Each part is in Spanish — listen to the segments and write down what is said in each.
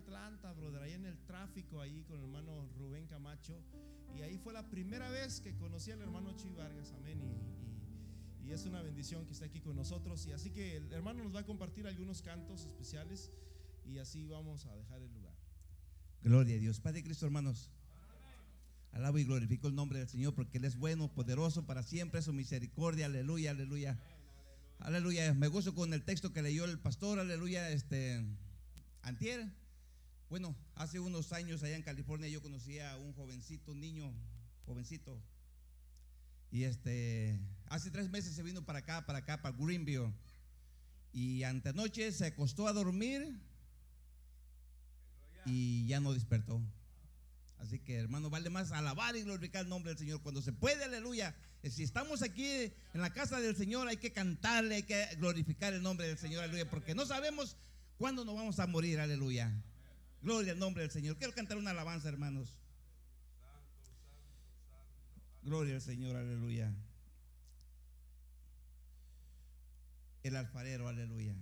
Atlanta, brother, ahí en el tráfico, ahí con el hermano Rubén Camacho. Y ahí fue la primera vez que conocí al hermano Chuy Vargas, amén. Y, es una bendición que esté aquí con nosotros. Y así que el hermano nos va a compartir algunos cantos especiales y así vamos a dejar el lugar. Gloria a Dios. Padre Cristo, hermanos. Alabo y glorifico el nombre del Señor porque Él es bueno, poderoso para siempre, su misericordia. Aleluya, aleluya. Aleluya. Me gozo con el texto que leyó el pastor. Aleluya. Este, antier. Bueno, hace unos años allá en California yo conocí a un jovencito, un niño, jovencito. Y este, hace tres meses se vino para acá, para acá, para Greenville. Y antenoche se acostó a dormir y ya no despertó. Así que hermano, vale más alabar y glorificar el nombre del Señor cuando se puede, aleluya. Si estamos aquí en la casa del Señor, hay que cantarle, hay que glorificar el nombre del Señor, aleluya, porque no sabemos cuándo nos vamos a morir, aleluya. Gloria al nombre del Señor. Quiero cantar una alabanza, hermanos. Gloria al Señor, aleluya. El alfarero, aleluya.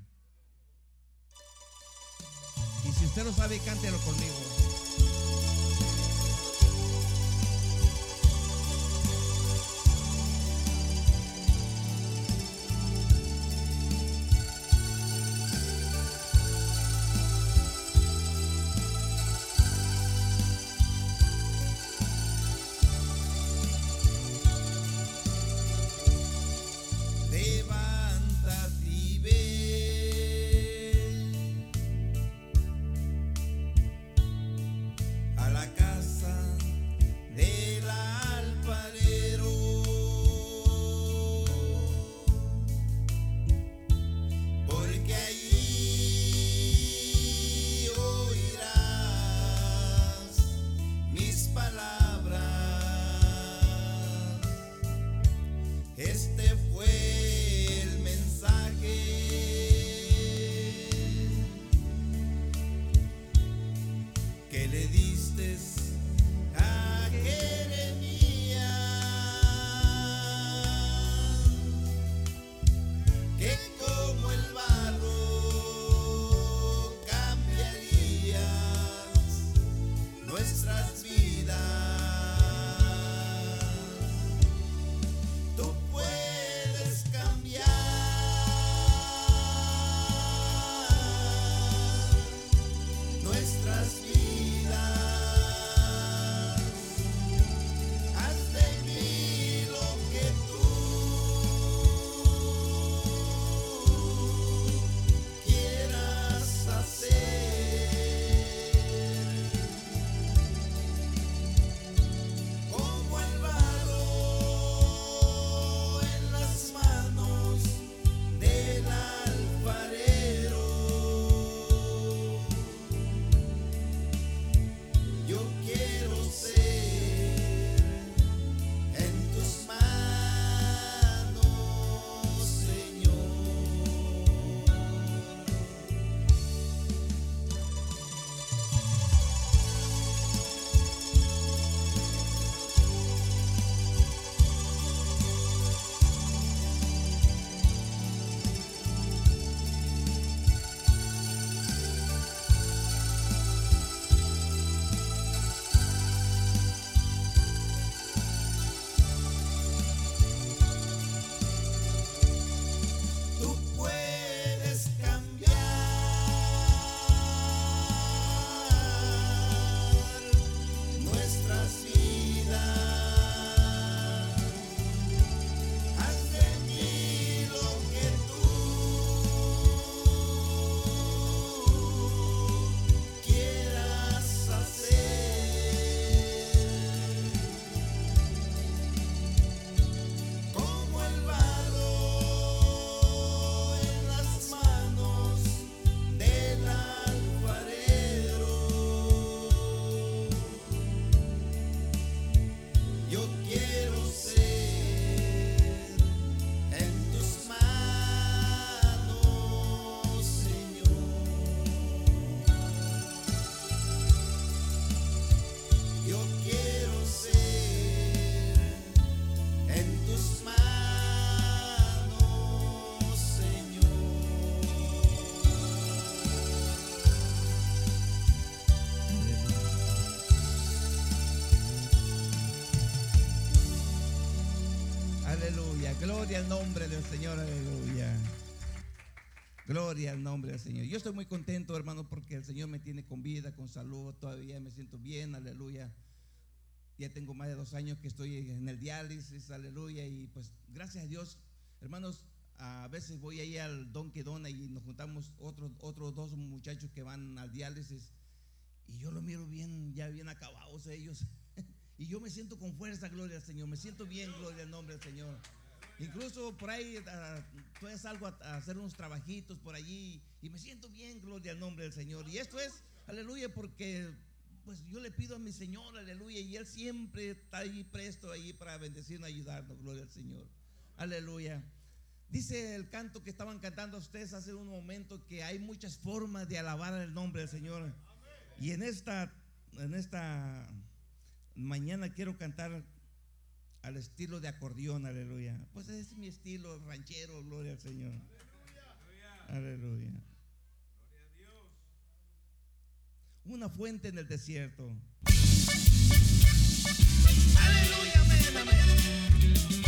Y si usted lo sabe, cántelo conmigo. Gloria al nombre del Señor, aleluya. Gloria al nombre del Señor. Yo estoy muy contento, hermano, porque el Señor me tiene con vida, con salud, todavía me siento bien, aleluya. Ya tengo más de dos años que estoy en el diálisis, aleluya, y pues gracias a Dios, hermanos, a veces voy ahí al Don Quedona y nos juntamos otros, otros dos muchachos que van al diálisis y yo lo miro bien, ya bien acabados ellos. Y yo me siento con fuerza, gloria al Señor. Me siento bien, gloria al nombre del Señor. Incluso por ahí uh, salgo a, hacer unos trabajitos por allí y me siento bien, gloria al nombre del Señor. Y esto es, aleluya, porque pues yo le pido a mi Señor, aleluya, y Él siempre está ahí presto ahí para bendecirnos, ayudarnos, gloria al Señor. Aleluya. Dice el canto que estaban cantando ustedes hace un momento que hay muchas formas de alabar el nombre del Señor. Y en esta, en esta mañana quiero cantar al estilo de acordeón, aleluya. Pues ese es mi estilo ranchero, gloria al Señor. Aleluya. Una fuente en el desierto. Aleluya, amén, amén.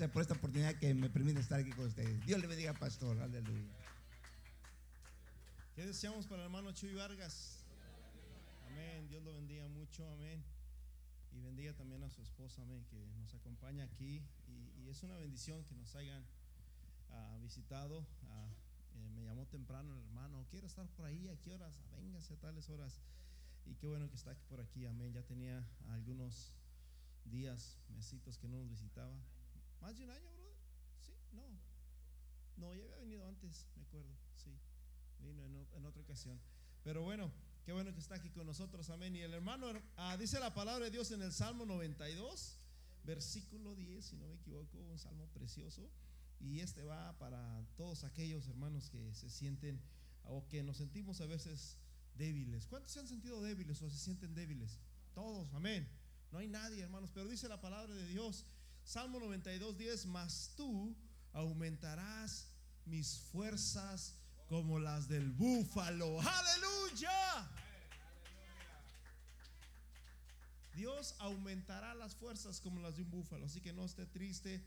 gracias por esta oportunidad que me permite estar aquí con ustedes. Dios le bendiga, pastor, aleluya. ¿Qué deseamos para el hermano Chuy Vargas? Amén. Dios lo bendiga mucho, amén. Y bendiga también a su esposa, amén, que nos acompaña aquí. Y, y es una bendición que nos hayan ah, visitado. Ah, eh, me llamó temprano el hermano, quiero estar por ahí, ¿a qué horas? Véngase a tales horas. Y qué bueno que está por aquí, amén. Ya tenía algunos días, mesitos que no nos visitaba. ¿Más de un año, brother? Sí, no. No, ya había venido antes, me acuerdo, sí. Vino en, otra ocasión. Pero bueno, qué bueno que está aquí con nosotros, amén. Y el hermano, ah, dice la palabra de Dios en el Salmo 92, versículo 10, si no me equivoco, un salmo precioso. Y este va para todos aquellos hermanos que se sienten o que nos sentimos a veces débiles. ¿Cuántos se han sentido débiles o se sienten débiles? Todos, amén. No hay nadie, hermanos, pero dice la palabra de Dios, Salmo 92, 10, mas tú aumentarás mis fuerzas como las del búfalo. Aleluya. Dios aumentará las fuerzas como las de un búfalo. Así que no esté triste,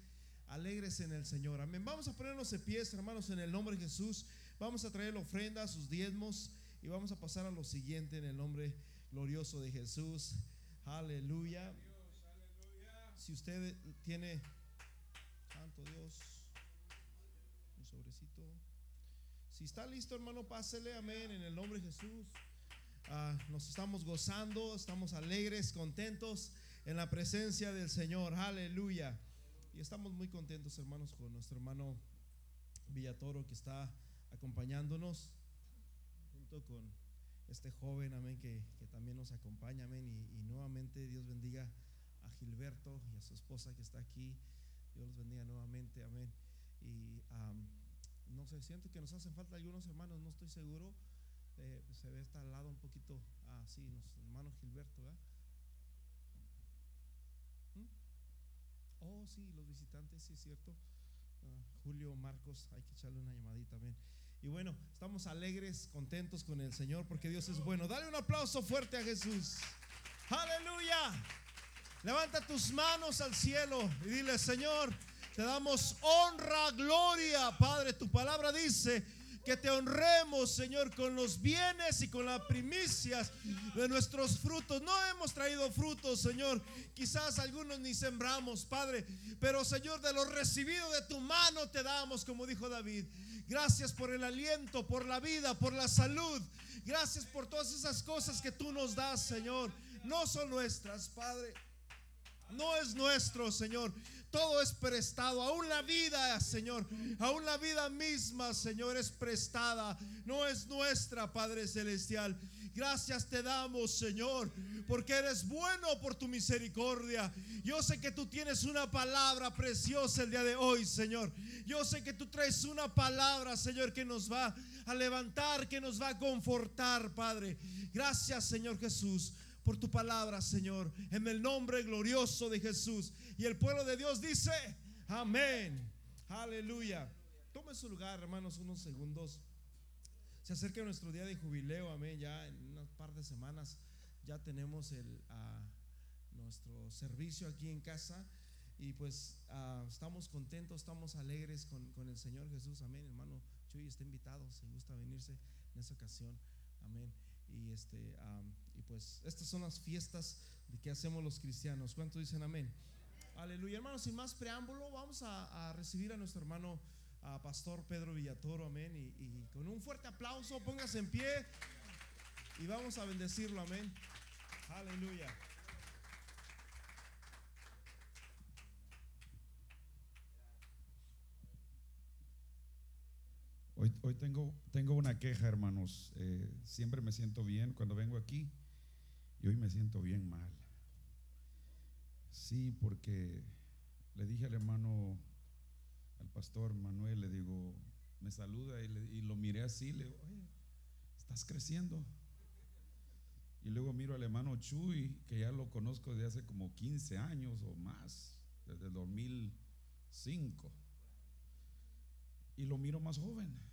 alégrese en el Señor. Amén. Vamos a ponernos de pies, hermanos, en el nombre de Jesús. Vamos a traer la ofrenda, sus diezmos y vamos a pasar a lo siguiente en el nombre glorioso de Jesús. Aleluya. Si usted tiene, santo Dios, un sobrecito. Si está listo, hermano, pásele, amén, en el nombre de Jesús. Ah, nos estamos gozando, estamos alegres, contentos en la presencia del Señor. Aleluya. Y estamos muy contentos, hermanos, con nuestro hermano Villatoro que está acompañándonos, junto con este joven, amén, que, también nos acompaña, amén. Y nuevamente Dios bendiga a Gilberto y a su esposa que está aquí. Dios los bendiga nuevamente, amén. Y no sé, siento que nos hacen falta algunos hermanos, no estoy seguro. Eh, se ve está al lado un poquito así, nuestro hermano Gilberto, ¿verdad? ¿Mm? Oh, sí, los visitantes, sí es cierto. Ah, Julio Marcos, hay que echarle una llamadita también. Y bueno, estamos alegres, contentos con el Señor porque Dios es bueno. Dale un aplauso fuerte a Jesús. Aleluya. Levanta tus manos al cielo y dile, Señor, te damos honra, gloria, Padre. Tu palabra dice que te honremos, Señor, con los bienes y con las primicias de nuestros frutos. No hemos traído frutos, Señor. Quizás algunos ni sembramos, Padre. Pero, Señor, de lo recibido de tu mano te damos, como dijo David. Gracias por el aliento, por la vida, por la salud. Gracias por todas esas cosas que tú nos das, Señor. No son nuestras, Padre. No es nuestro, Señor. Todo es prestado. Aún la vida, Señor. Aún la vida misma, Señor, es prestada. No es nuestra, Padre Celestial. Gracias te damos, Señor, porque eres bueno por tu misericordia. Yo sé que tú tienes una palabra preciosa el día de hoy, Señor. Yo sé que tú traes una palabra, Señor, que nos va a levantar, que nos va a confortar, Padre. Gracias, Señor Jesús por tu palabra, Señor, en el nombre glorioso de Jesús. Y el pueblo de Dios dice, amén. Aleluya. Tome su lugar, hermanos, unos segundos. Se acerca nuestro día de jubileo, amén. Ya en unas par de semanas ya tenemos el, ah, nuestro servicio aquí en casa. Y pues ah, estamos contentos, estamos alegres con, con el Señor Jesús, amén. Hermano Chuy está invitado, si gusta venirse en esa ocasión, amén. Y este, y pues estas son las fiestas de que hacemos los cristianos. ¿Cuántos dicen amén? Aleluya, hermanos. Sin más preámbulo, vamos a, recibir a nuestro hermano Pastor Pedro Villatoro, amén. Y con un fuerte aplauso, póngase en pie y vamos a bendecirlo, amén. Aleluya. Hoy, tengo, tengo una queja, hermanos. Eh, siempre me siento bien cuando vengo aquí y hoy me siento bien mal. Sí, porque le dije al hermano, al pastor Manuel, le digo, me saluda y, lo miré así, le digo, oye, estás creciendo. Y luego miro al hermano Chuy, que ya lo conozco desde hace como 15 años o más, desde el 2005 y lo miro más joven.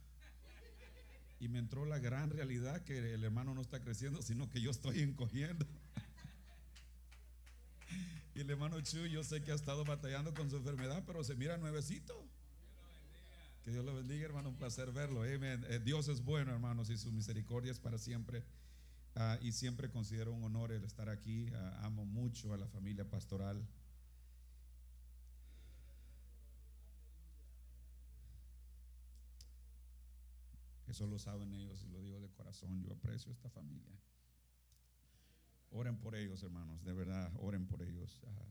Y me entró la gran realidad que el hermano no está creciendo, sino que yo estoy encogiendo. El hermano Chu, yo sé que ha estado batallando con su enfermedad, pero se mira nuevecito. Que Dios lo bendiga, hermano. Un placer verlo. Amén. Eh, Dios es bueno, hermanos, y su misericordia es para siempre. Ah, y siempre considero un honor el estar aquí. Ah, amo mucho a la familia pastoral. Eso lo saben ellos y lo digo de corazón. Yo aprecio esta familia. Oren por ellos, hermanos, de verdad, oren por ellos. Ah,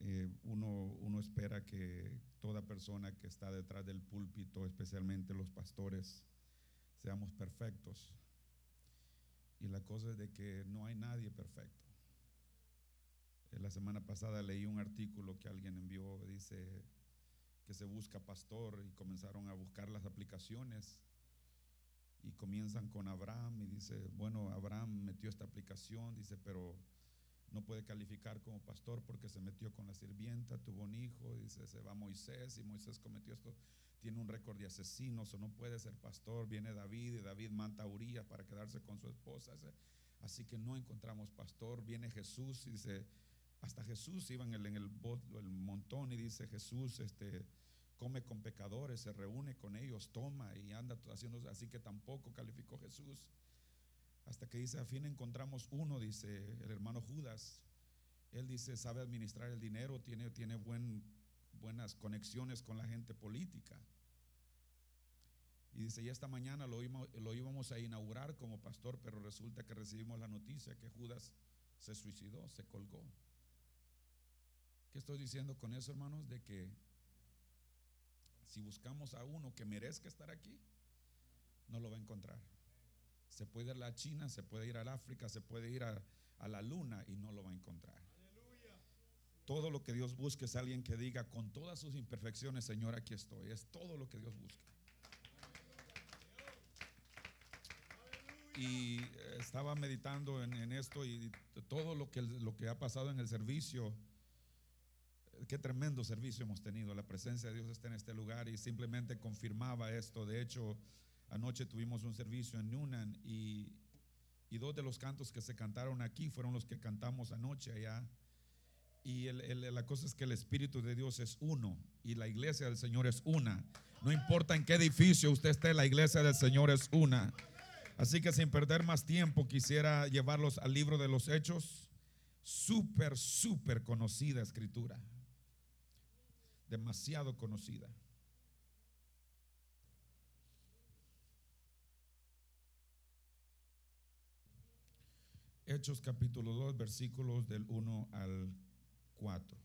eh, uno, uno espera que toda persona que está detrás del púlpito, especialmente los pastores, seamos perfectos. Y la cosa es de que no hay nadie perfecto. Eh, La semana pasada leí un artículo que alguien envió, dice que se busca pastor y comenzaron a buscar las aplicaciones y comienzan con Abraham y dice, bueno, Abraham metió esta aplicación, dice, pero no puede calificar como pastor porque se metió con la sirvienta, tuvo un hijo, dice, se va Moisés y Moisés cometió esto, tiene un récord de asesinos o no puede ser pastor, viene David y David mata a Urias para quedarse con su esposa, así que no encontramos pastor, viene Jesús y dice, hasta Jesús iba en el, montón y dice Jesús, este, come con pecadores, se reúne con ellos, toma y anda haciendo, así que tampoco calificó Jesús. Hasta que dice, a fin encontramos uno, dice el hermano Judas. Él dice, sabe administrar el dinero, tiene, tiene buen, buenas conexiones con la gente política. Y dice, y esta mañana lo íbamos a inaugurar como pastor, pero resulta que recibimos la noticia que Judas se suicidó, se colgó. ¿Qué estoy diciendo con eso, hermanos? De que si buscamos a uno que merezca estar aquí, no lo va a encontrar. Se puede ir a la China, se puede ir al África, se puede ir a, a la luna y no lo va a encontrar. Todo lo que Dios busca es alguien que diga con todas sus imperfecciones, Señor, aquí estoy. Es todo lo que Dios busca. Y eh, estaba meditando en, en esto y todo lo que, lo que ha pasado en el servicio. Qué tremendo servicio hemos tenido. La presencia de Dios está en este lugar y simplemente confirmaba esto. De hecho, anoche tuvimos un servicio en Newnan y, y dos de los cantos que se cantaron aquí fueron los que cantamos anoche allá. Y el- el- la cosa es que el Espíritu de Dios es uno y la iglesia del Señor es una. No importa en qué edificio usted esté, la iglesia del Señor es una. Así que sin perder más tiempo, quisiera llevarlos al libro de los Hechos. Súper, súper conocida escritura. Demasiado conocida. Hechos capítulo 2, versículos del 1 al 4.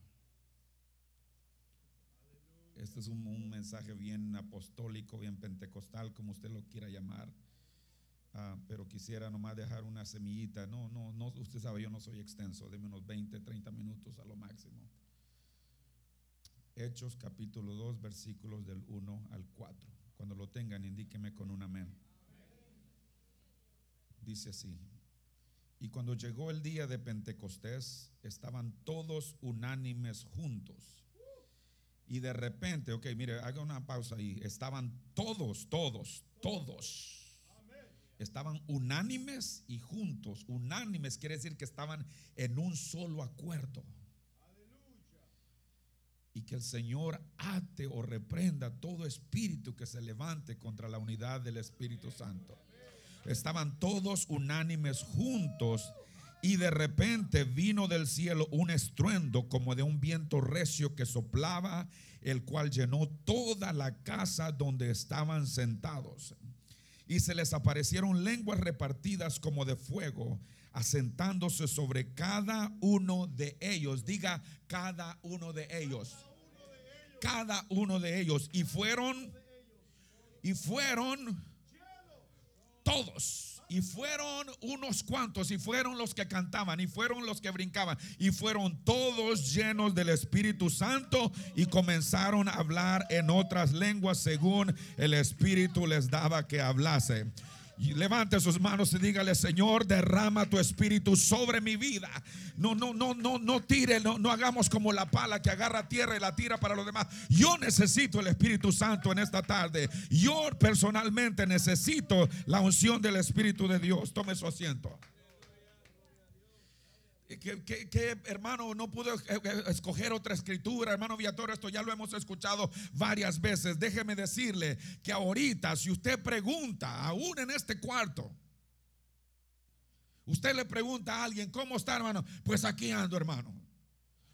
Este es un, mensaje bien apostólico, bien pentecostal, como usted lo quiera llamar. Ah, pero quisiera nomás dejar una semillita. No, no, no, usted sabe, yo no soy extenso, deme unos 20, 30 minutos a lo máximo. Hechos capítulo 2, versículos del 1 al 4. Cuando lo tengan, indíqueme con un amén. Dice así. Y cuando llegó el día de Pentecostés, estaban todos unánimes juntos. Y de repente, ok, mire, haga una pausa ahí. Estaban todos, todos, todos. Estaban unánimes y juntos. Unánimes quiere decir que estaban en un solo acuerdo. Y que el Señor ate o reprenda todo espíritu que se levante contra la unidad del Espíritu Santo. Estaban todos unánimes juntos y de repente vino del cielo un estruendo como de un viento recio que soplaba, el cual llenó toda la casa donde estaban sentados. Y se les aparecieron lenguas repartidas como de fuego, asentándose sobre cada uno de ellos. Diga cada uno de ellos. Cada uno de ellos. Y fueron, y fueron todos. Y fueron unos cuantos, y fueron los que cantaban, y fueron los que brincaban, y fueron todos llenos del Espíritu Santo y comenzaron a hablar en otras lenguas según el Espíritu les daba que hablase. Levante sus manos y dígale, Señor, derrama tu espíritu sobre mi vida. No, no, no, no, no tire, no, no hagamos como la pala que agarra tierra y la tira para los demás. Yo necesito el Espíritu Santo en esta tarde. Yo personalmente necesito la unción del Espíritu de Dios. Tome su asiento. Que, que- que- hermano no pudo eh, eh, escoger otra escritura, hermano Viator, esto ya lo hemos escuchado varias veces. Déjeme decirle que ahorita, si usted pregunta, aún en este cuarto, usted le pregunta a alguien, ¿cómo está, hermano? Pues aquí ando, hermano.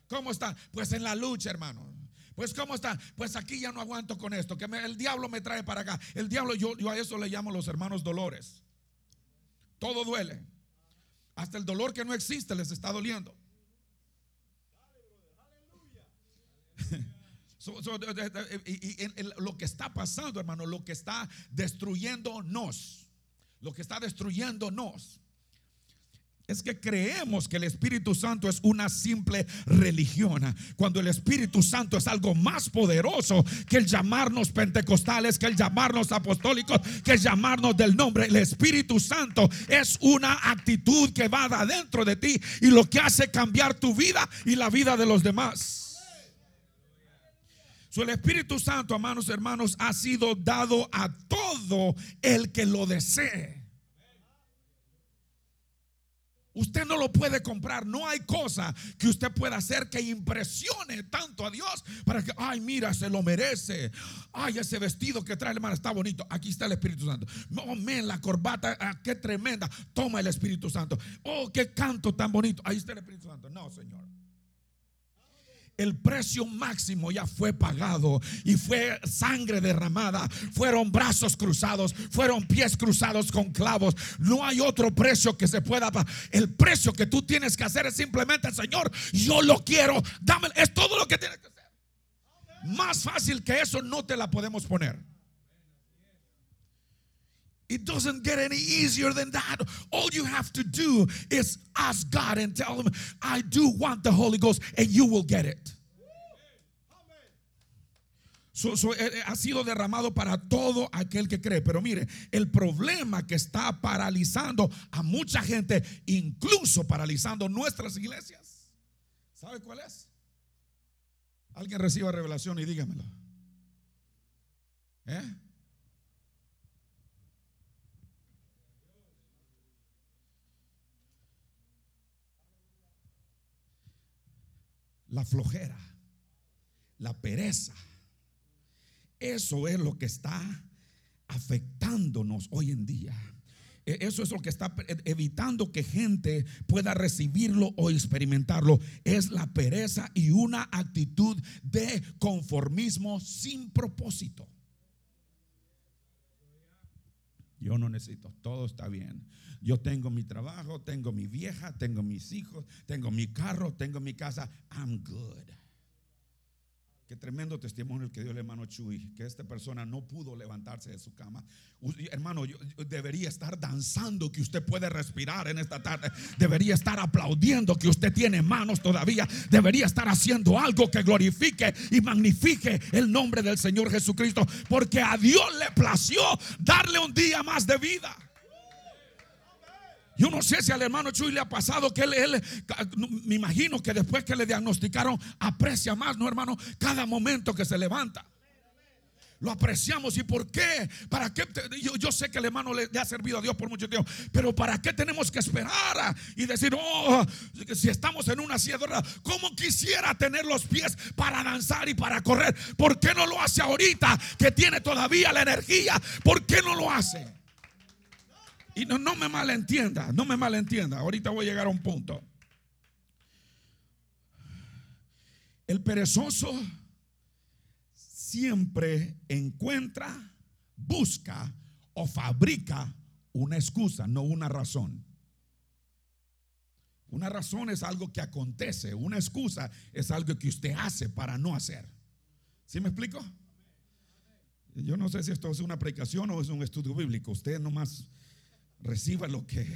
¿Cómo está? Pues en la lucha, hermano. Pues cómo está? Pues aquí ya no aguanto con esto, que me- el diablo me trae para acá. El diablo, yo a eso le llamo los hermanos dolores. Todo duele. Hasta el dolor que no existe les está doliendo. So- y- y- lo que está pasando, hermano, lo que está destruyéndonos, lo que está destruyéndonos, es que creemos que el Espíritu Santo es una simple religión, cuando el Espíritu Santo es algo más poderoso que el llamarnos pentecostales, que el llamarnos apostólicos, que el llamarnos del nombre. El Espíritu Santo es una actitud que va de adentro de ti y lo que hace cambiar tu vida y la vida de los demás. So, el Espíritu Santo, hermanos, hermanos, ha sido dado a todo el que lo desee. Usted no lo puede comprar. No hay cosa que usted pueda hacer que impresione tanto a Dios para que, ay, mira, se lo merece. Ay, ese vestido que trae el hermano está bonito. Aquí está el Espíritu Santo. Oh, men, la corbata, ah, qué tremenda. Toma el Espíritu Santo. Oh, qué canto tan bonito. Ahí está el Espíritu Santo. No, Señor. El precio máximo ya fue pagado y fue sangre derramada, fueron brazos cruzados, fueron pies cruzados con clavos. No hay otro precio que se pueda pagar. El precio que tú tienes que hacer es simplemente, Señor, yo lo quiero, dame, es todo lo que tienes que hacer. Más fácil que eso no te la podemos poner. It doesn't get any easier than that. All you have to do is ask God and tell Him, I do want the Holy Ghost, and you will get it. So- so, eh, eh, ha sido derramado para todo aquel que cree. Pero mire, el problema que está paralizando a mucha gente, incluso paralizando nuestras iglesias, ¿sabe cuál es? Alguien reciba revelación y dígamelo. ¿Eh? La flojera, la pereza. Eso es lo que está afectándonos hoy en día. E- Eso es lo que está evitando que gente pueda recibirlo o experimentarlo. Es la pereza y una actitud de conformismo sin propósito. Yo no necesito, todo está bien. Yo tengo mi trabajo, tengo mi vieja, tengo mis hijos, tengo mi carro, tengo mi casa. I'm good. Qué tremendo testimonio el que dio el hermano Chuy, que esta persona no pudo levantarse de su cama. Hermano, yo debería estar danzando que usted puede respirar en esta tarde. Debería estar aplaudiendo que usted tiene manos todavía. Debería estar haciendo algo que glorifique y magnifique el nombre del Señor Jesucristo. Porque a Dios le plació darle un día más de vida. Yo no sé si al hermano Chuy le ha pasado que él, él, me imagino que después que le diagnosticaron, aprecia más, ¿no, hermano? Cada momento que se levanta. Lo apreciamos. ¿Y por qué? ¿Para qué? Yo, yo sé que el hermano le, ha servido a Dios por mucho tiempo. Pero ¿para qué tenemos que esperar y decir, oh, si estamos en una ruedas, ¿cómo quisiera tener los pies para danzar y para correr? ¿Por qué no lo hace ahorita que tiene todavía la energía? ¿Por qué no lo hace? Y no, no me malentienda, no me malentienda. Ahorita voy a llegar a un punto. El perezoso siempre encuentra, busca o fabrica una excusa, no una razón. Una razón es algo que acontece, una excusa es algo que usted hace para no hacer. ¿Sí me explico? Yo no sé si esto es una predicación o es un estudio bíblico. Usted nomás reciba lo que...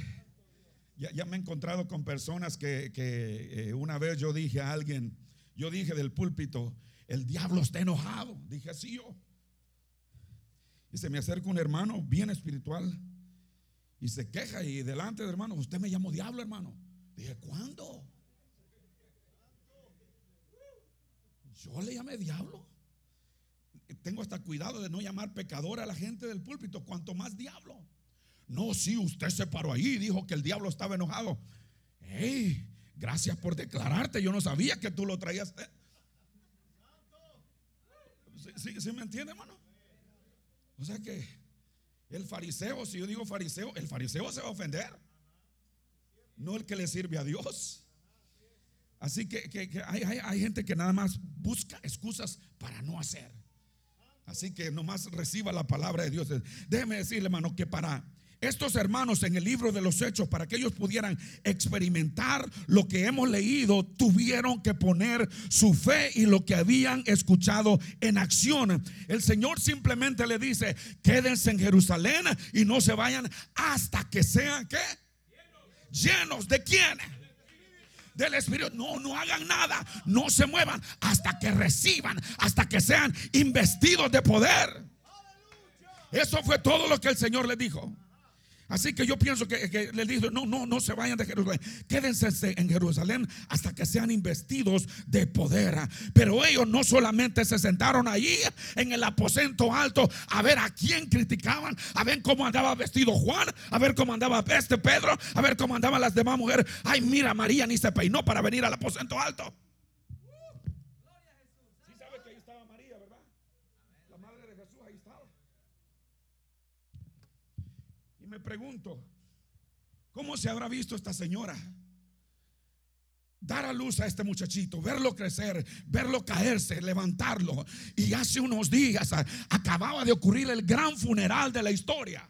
Ya, ya me he encontrado con personas que, que, eh, una vez yo dije a alguien, yo dije del púlpito, el diablo está enojado. Dije así yo. Y se me acerca un hermano bien espiritual y se queja y delante del hermano, usted me llamó diablo, hermano. Dije, ¿cuándo? Yo le llamé diablo. Tengo hasta cuidado de no llamar pecador a la gente del púlpito, cuanto más diablo. No, sí, usted se paró ahí y dijo que el diablo estaba enojado. Hey, gracias por declararte. Yo no sabía que tú lo traías. Eh. ¿Sí, me entiende, hermano? O sea que el fariseo, si yo digo fariseo, el fariseo se va a ofender. No el que le sirve a Dios. Así que, hay, hay, gente que nada más busca excusas para no hacer. Así que nomás reciba la palabra de Dios. Déjeme decirle, hermano, que para estos hermanos en el libro de los hechos, para que ellos pudieran experimentar lo que hemos leído, tuvieron que poner su fe y lo que habían escuchado en acción. El Señor simplemente le dice, quédense en Jerusalén y no se vayan hasta que sean, ¿qué? Llenos de quién? Del Espíritu. No, no hagan nada. No se muevan hasta que reciban, hasta que sean investidos de poder. Eso fue todo lo que el Señor le dijo. Así que yo pienso que, le dijo, no, no, no se vayan de Jerusalén. Quédense en Jerusalén hasta que sean investidos de poder. Pero ellos no solamente se sentaron ahí en el aposento alto a ver a quién criticaban, a ver cómo andaba vestido Juan, a ver cómo andaba este Pedro, a ver cómo andaban las demás mujeres. Ay, mira, María ni se peinó para venir al aposento alto. me pregunto, ¿cómo se habrá visto esta señora? Dar a luz a este muchachito, verlo crecer, verlo caerse, levantarlo. Y hace unos días acababa de ocurrir el gran funeral de la historia.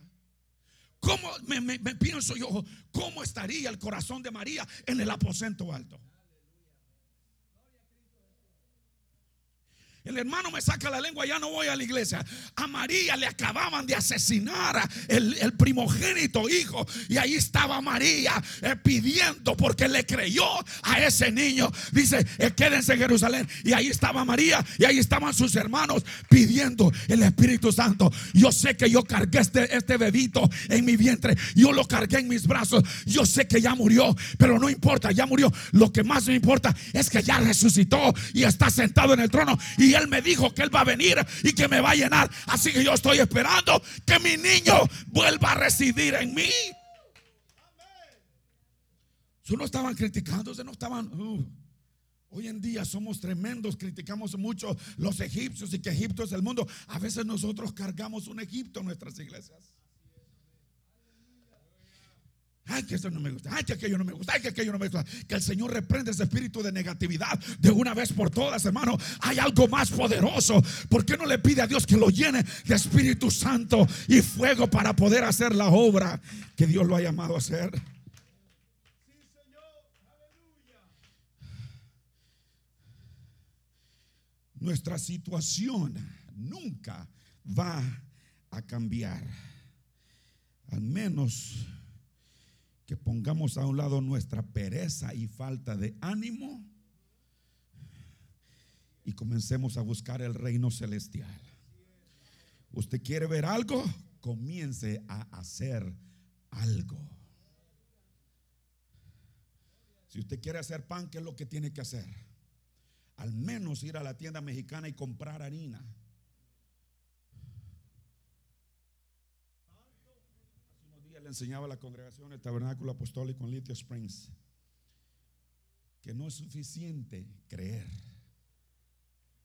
¿Cómo me, me pienso yo? ¿Cómo estaría el corazón de María en el aposento alto? El hermano me saca la lengua, ya no voy a la iglesia. A María le acababan de asesinar el, primogénito hijo. Y ahí estaba María eh, pidiendo porque le creyó a ese niño. Dice, eh, quédense en Jerusalén. Y ahí estaba María y ahí estaban sus hermanos pidiendo el Espíritu Santo. Yo sé que yo cargué este, este bebito en mi vientre. Yo lo cargué en mis brazos. Yo sé que ya murió, pero no importa, ya murió. Lo que más me importa es que ya resucitó y está sentado en el trono. Y él me dijo que Él va a venir y que me va a llenar. Así que yo estoy esperando que mi niño vuelva a residir en mí. no estaban criticando, no estaban... Uh, hoy en día somos tremendos, criticamos mucho los egipcios y que Egipto es el mundo. A veces nosotros cargamos un Egipto en nuestras iglesias. Ay, que eso no me gusta. Ay, que aquello no me gusta. Ay, que aquello no me gusta. Que el Señor reprende ese espíritu de negatividad de una vez por todas, hermano. Hay algo más poderoso. ¿Por qué no le pide a Dios que lo llene de Espíritu Santo y fuego para poder hacer la obra que Dios lo ha llamado a hacer? Nuestra situación nunca va a cambiar. Al menos que pongamos a un lado nuestra pereza y falta de ánimo y comencemos a buscar el reino celestial. ¿Usted quiere ver algo? Comience a hacer algo. Si usted quiere hacer pan, ¿qué es lo que tiene que hacer? Al menos ir a la tienda mexicana y comprar harina enseñaba a la congregación el tabernáculo apostólico en Little Springs que no es suficiente creer,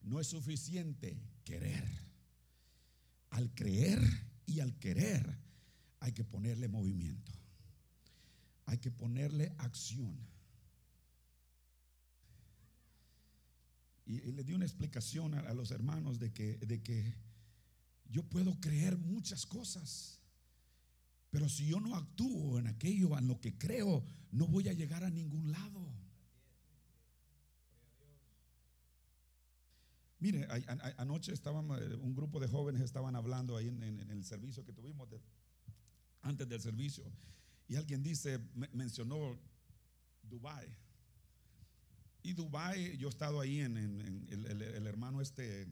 no es suficiente querer. Al creer y al querer hay que ponerle movimiento, hay que ponerle acción. Y, le di una explicación a, a, los hermanos de que, de que yo puedo creer muchas cosas pero si yo no actúo en aquello, en lo que creo, no voy a llegar a ningún lado. Mire, anoche estaban, eh, un grupo de jóvenes estaban hablando ahí en, el servicio que tuvimos antes del servicio. Y alguien dice, mencionó Dubai. Y Dubai, yo he estado ahí en, el, el, hermano este,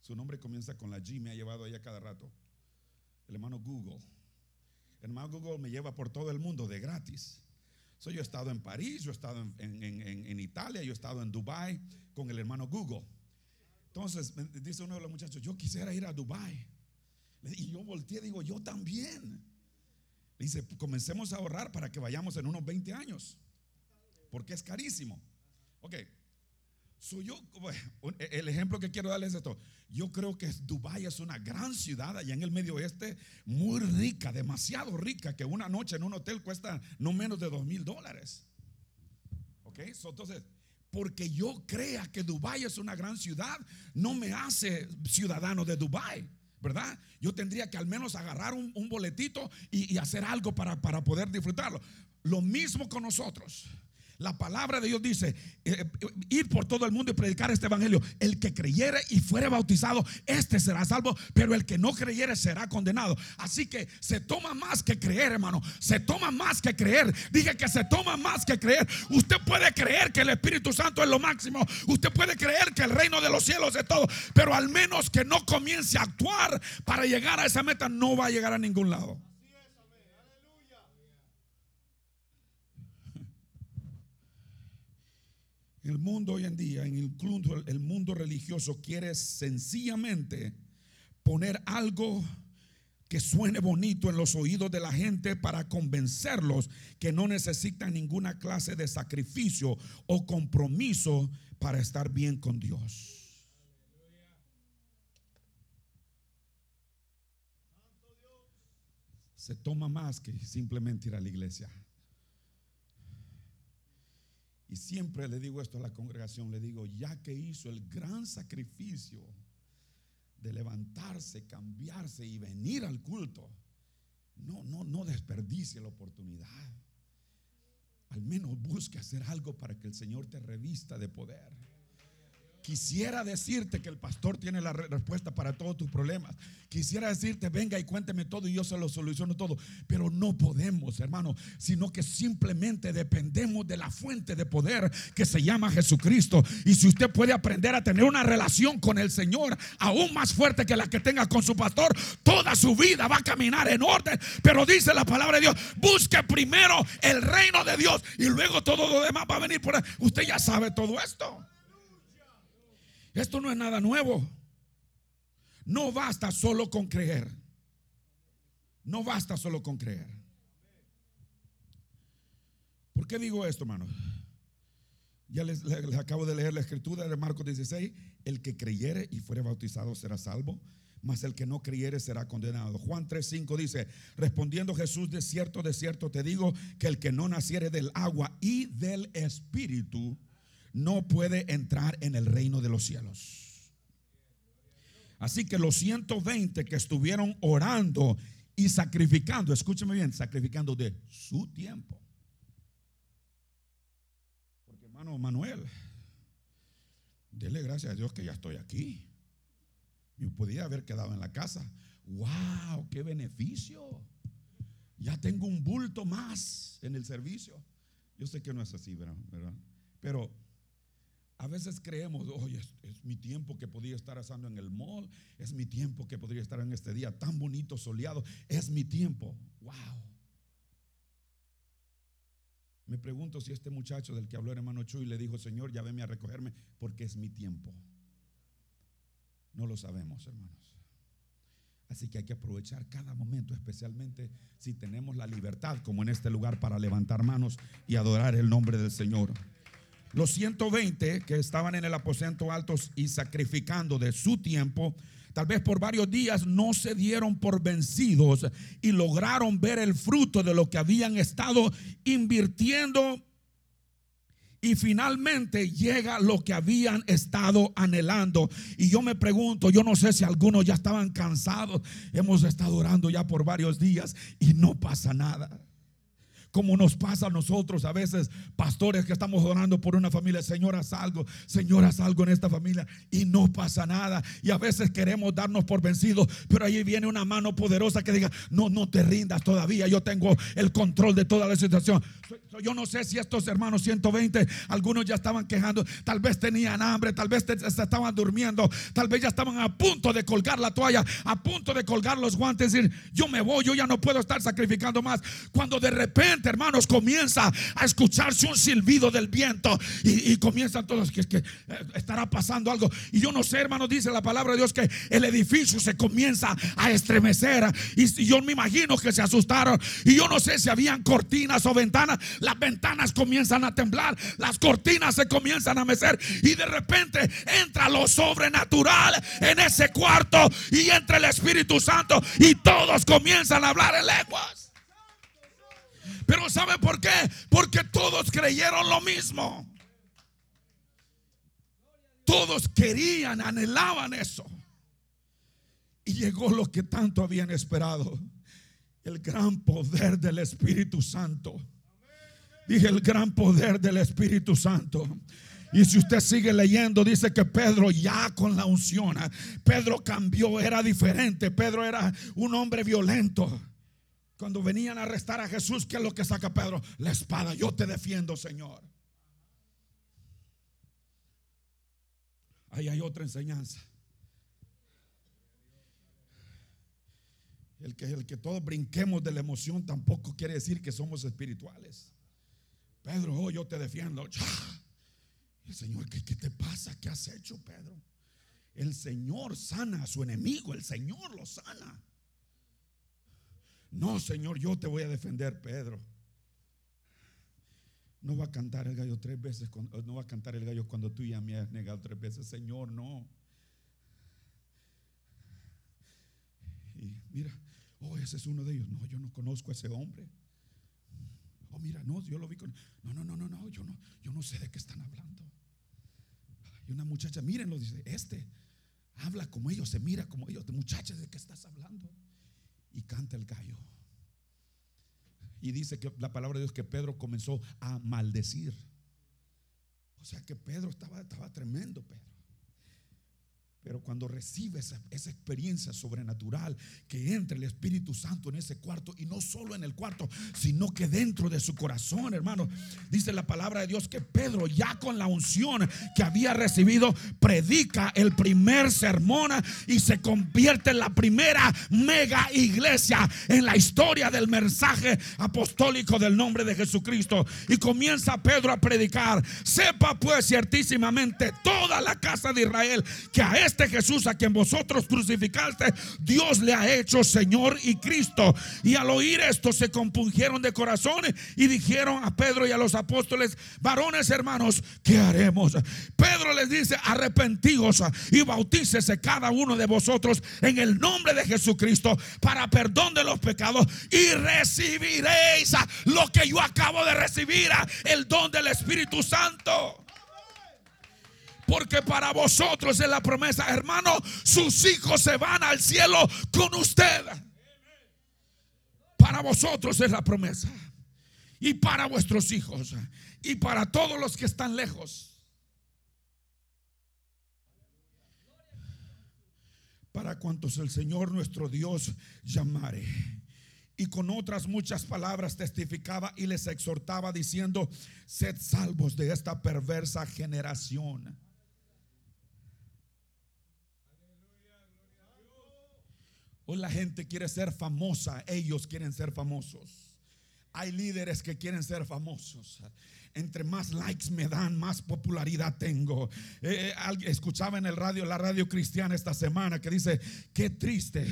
su nombre comienza con la G, me ha llevado allá cada rato. El hermano Google. Hermano Google me lleva por todo el mundo de gratis. So, yo he estado en París, yo he estado en, Italia, yo he estado en Dubai con el hermano Google. Entonces, dice uno de los muchachos, yo quisiera ir a Dubai. Y yo volteé digo, yo también. dice, comencemos a ahorrar para que vayamos en unos 20 años. porque es carísimo. Ok. So yo, el ejemplo que quiero darles es esto. Yo creo que Dubái es una gran ciudad allá en el Medio Oeste, muy rica, demasiado rica, que una noche en un hotel cuesta no menos de dos mil dólares. Ok, entonces, porque yo crea que Dubái es una gran ciudad, no me hace ciudadano de Dubái. ¿verdad? Yo tendría que al menos agarrar un, boletito y, y, hacer algo para, para poder disfrutarlo. Lo mismo con nosotros. La palabra de Dios dice, eh, eh, ir por todo el mundo y predicar este evangelio. El que creyere y fuere bautizado, este será salvo, pero el que no creyere será condenado. Así que se toma más que creer, hermano. Se toma más que creer. Dije que se toma más que creer. Usted puede creer que el Espíritu Santo es lo máximo. Usted puede creer que el reino de los cielos es todo, pero al menos que no comience a actuar para llegar a esa meta, no va a llegar a ningún lado. El mundo hoy en día, incluso el mundo religioso, quiere sencillamente poner algo que suene bonito en los oídos de la gente para convencerlos que no necesitan ninguna clase de sacrificio o compromiso para estar bien con Dios. Se toma más que simplemente ir a la iglesia. Y siempre le digo esto a la congregación, le digo, ya que hizo el gran sacrificio de levantarse, cambiarse y venir al culto, no, no, no desperdicie la oportunidad. Al menos busque hacer algo para que el Señor te revista de poder. Quisiera decirte que el pastor tiene la respuesta para todos tus problemas. Quisiera decirte, venga y cuénteme todo y yo se lo soluciono todo. Pero no podemos, hermano, sino que simplemente dependemos de la fuente de poder que se llama Jesucristo. Y si usted puede aprender a tener una relación con el Señor aún más fuerte que la que tenga con su pastor, toda su vida va a caminar en orden. Pero dice la palabra de Dios, busque primero el reino de Dios y luego todo lo demás va a venir por ahí. Usted ya sabe todo esto. Esto no es nada nuevo. No basta solo con creer. No basta solo con creer. ¿Por qué digo esto, hermano? Ya les, acabo de leer la escritura de Marcos 16. El que creyere y fuere bautizado será salvo, mas el que no creyere será condenado. Juan 3:5 dice, respondiendo Jesús, de cierto, de cierto te digo, que el que no naciere del agua y del espíritu no puede entrar en el reino de los cielos. Así que los 120 que estuvieron orando y sacrificando, escúcheme bien, sacrificando de su tiempo. Porque hermano Manuel, dele gracias a Dios que ya estoy aquí. Yo podía haber quedado en la casa. ¡Wow! ¡Qué beneficio! Ya tengo un bulto más en el servicio. Yo sé que no es así, ¿verdad? Pero a veces creemos, oye, es, mi tiempo que podría estar asando en el mall, es mi tiempo que podría estar en este día tan bonito, soleado, es mi tiempo. Wow. Me pregunto si este muchacho del que habló el hermano Chuy le dijo, Señor, ya venme a recogerme porque es mi tiempo. No lo sabemos, hermanos. Así que hay que aprovechar cada momento, especialmente si tenemos la libertad, como en este lugar, para levantar manos y adorar el nombre del Señor. Los 120 que estaban en el aposento altos y sacrificando de su tiempo, tal vez por varios días no se dieron por vencidos y lograron ver el fruto de lo que habían estado invirtiendo. Y finalmente llega lo que habían estado anhelando. Y yo me pregunto, yo no sé si algunos ya estaban cansados. Hemos estado orando ya por varios días y no pasa nada como nos pasa a nosotros a veces, pastores que estamos orando por una familia, Señor, haz algo, Señor, haz algo en esta familia y no pasa nada. Y a veces queremos darnos por vencidos, pero ahí viene una mano poderosa que diga, no, no te rindas todavía, yo tengo el control de toda la situación. Yo no sé si estos hermanos 120, algunos ya estaban quejando, tal vez tenían hambre, tal vez estaban durmiendo, tal vez ya estaban a punto de colgar la toalla, a punto de colgar los guantes, decir, yo me voy, yo ya no puedo estar sacrificando más. Cuando de repente, hermanos, comienza a escucharse un silbido del viento y, comienzan todos que, eh, estará pasando algo. Y yo no sé, hermanos, dice la palabra de Dios que el edificio se comienza a estremecer y yo me imagino que se asustaron y yo no sé si habían cortinas o ventanas las ventanas comienzan a temblar, las cortinas se comienzan a mecer y de repente entra lo sobrenatural en ese cuarto y entra el Espíritu Santo y todos comienzan a hablar en lenguas. Pero ¿sabe por qué? Porque todos creyeron lo mismo. Todos querían, anhelaban eso. Y llegó lo que tanto habían esperado. El gran poder del Espíritu Santo. Dije el gran poder del Espíritu Santo. Y si usted sigue leyendo, dice que Pedro ya con la unción, Pedro cambió, era diferente. Pedro era un hombre violento. Cuando venían a arrestar a Jesús, ¿qué es lo que saca Pedro? La espada. Yo te defiendo, Señor. Ahí hay otra enseñanza. El que, el que todos brinquemos de la emoción tampoco quiere decir que somos espirituales. Pedro, oh, yo te defiendo. El Señor, ¿qué, ¿qué te pasa? ¿Qué has hecho, Pedro? El Señor sana a su enemigo, el Señor lo sana. No, Señor, yo te voy a defender, Pedro. No va a cantar el gallo tres veces, no va a cantar el gallo cuando tú ya me has negado tres veces, Señor, no. Y mira, oh, ese es uno de ellos. No, yo no conozco a ese hombre. Oh, mira, no, yo lo vi con. No, no, no, no, no, yo no, yo no sé de qué están hablando. Y una muchacha, mírenlo, dice, este habla como ellos, se mira como ellos. Muchachas, ¿de qué estás hablando? Y canta el gallo. Y dice que la palabra de Dios que Pedro comenzó a maldecir. O sea que Pedro estaba, estaba tremendo, Pedro. Pero cuando recibe esa, experiencia sobrenatural, que entra el Espíritu Santo en ese cuarto, y no solo en el cuarto, sino que dentro de su corazón, hermano, dice la palabra de Dios que Pedro, ya con la unción que había recibido, predica el primer sermón y se convierte en la primera mega iglesia en la historia del mensaje apostólico del nombre de Jesucristo. Y comienza Pedro a predicar: Sepa pues ciertísimamente toda la casa de Israel que a este este Jesús a quien vosotros crucificaste, Dios le ha hecho Señor y Cristo. Y al oír esto se compungieron de corazón y dijeron a Pedro y a los apóstoles, varones hermanos, ¿qué haremos? Pedro les dice, arrepentíos y bautícese cada uno de vosotros en el nombre de Jesucristo para perdón de los pecados y recibiréis lo que yo acabo de recibir, el don del Espíritu Santo. Porque para vosotros es la promesa, hermano, sus hijos se van al cielo con usted. Para vosotros es la promesa. Y para vuestros hijos. Y para todos los que están lejos. Para cuantos el Señor nuestro Dios llamare. Y con otras muchas palabras testificaba y les exhortaba diciendo, sed salvos de esta perversa generación. Hoy la gente quiere ser famosa, ellos quieren ser famosos. Hay líderes que quieren ser famosos. Entre más likes me dan, más popularidad tengo. Eh, eh, escuchaba en el radio, la radio cristiana esta semana, que dice, qué triste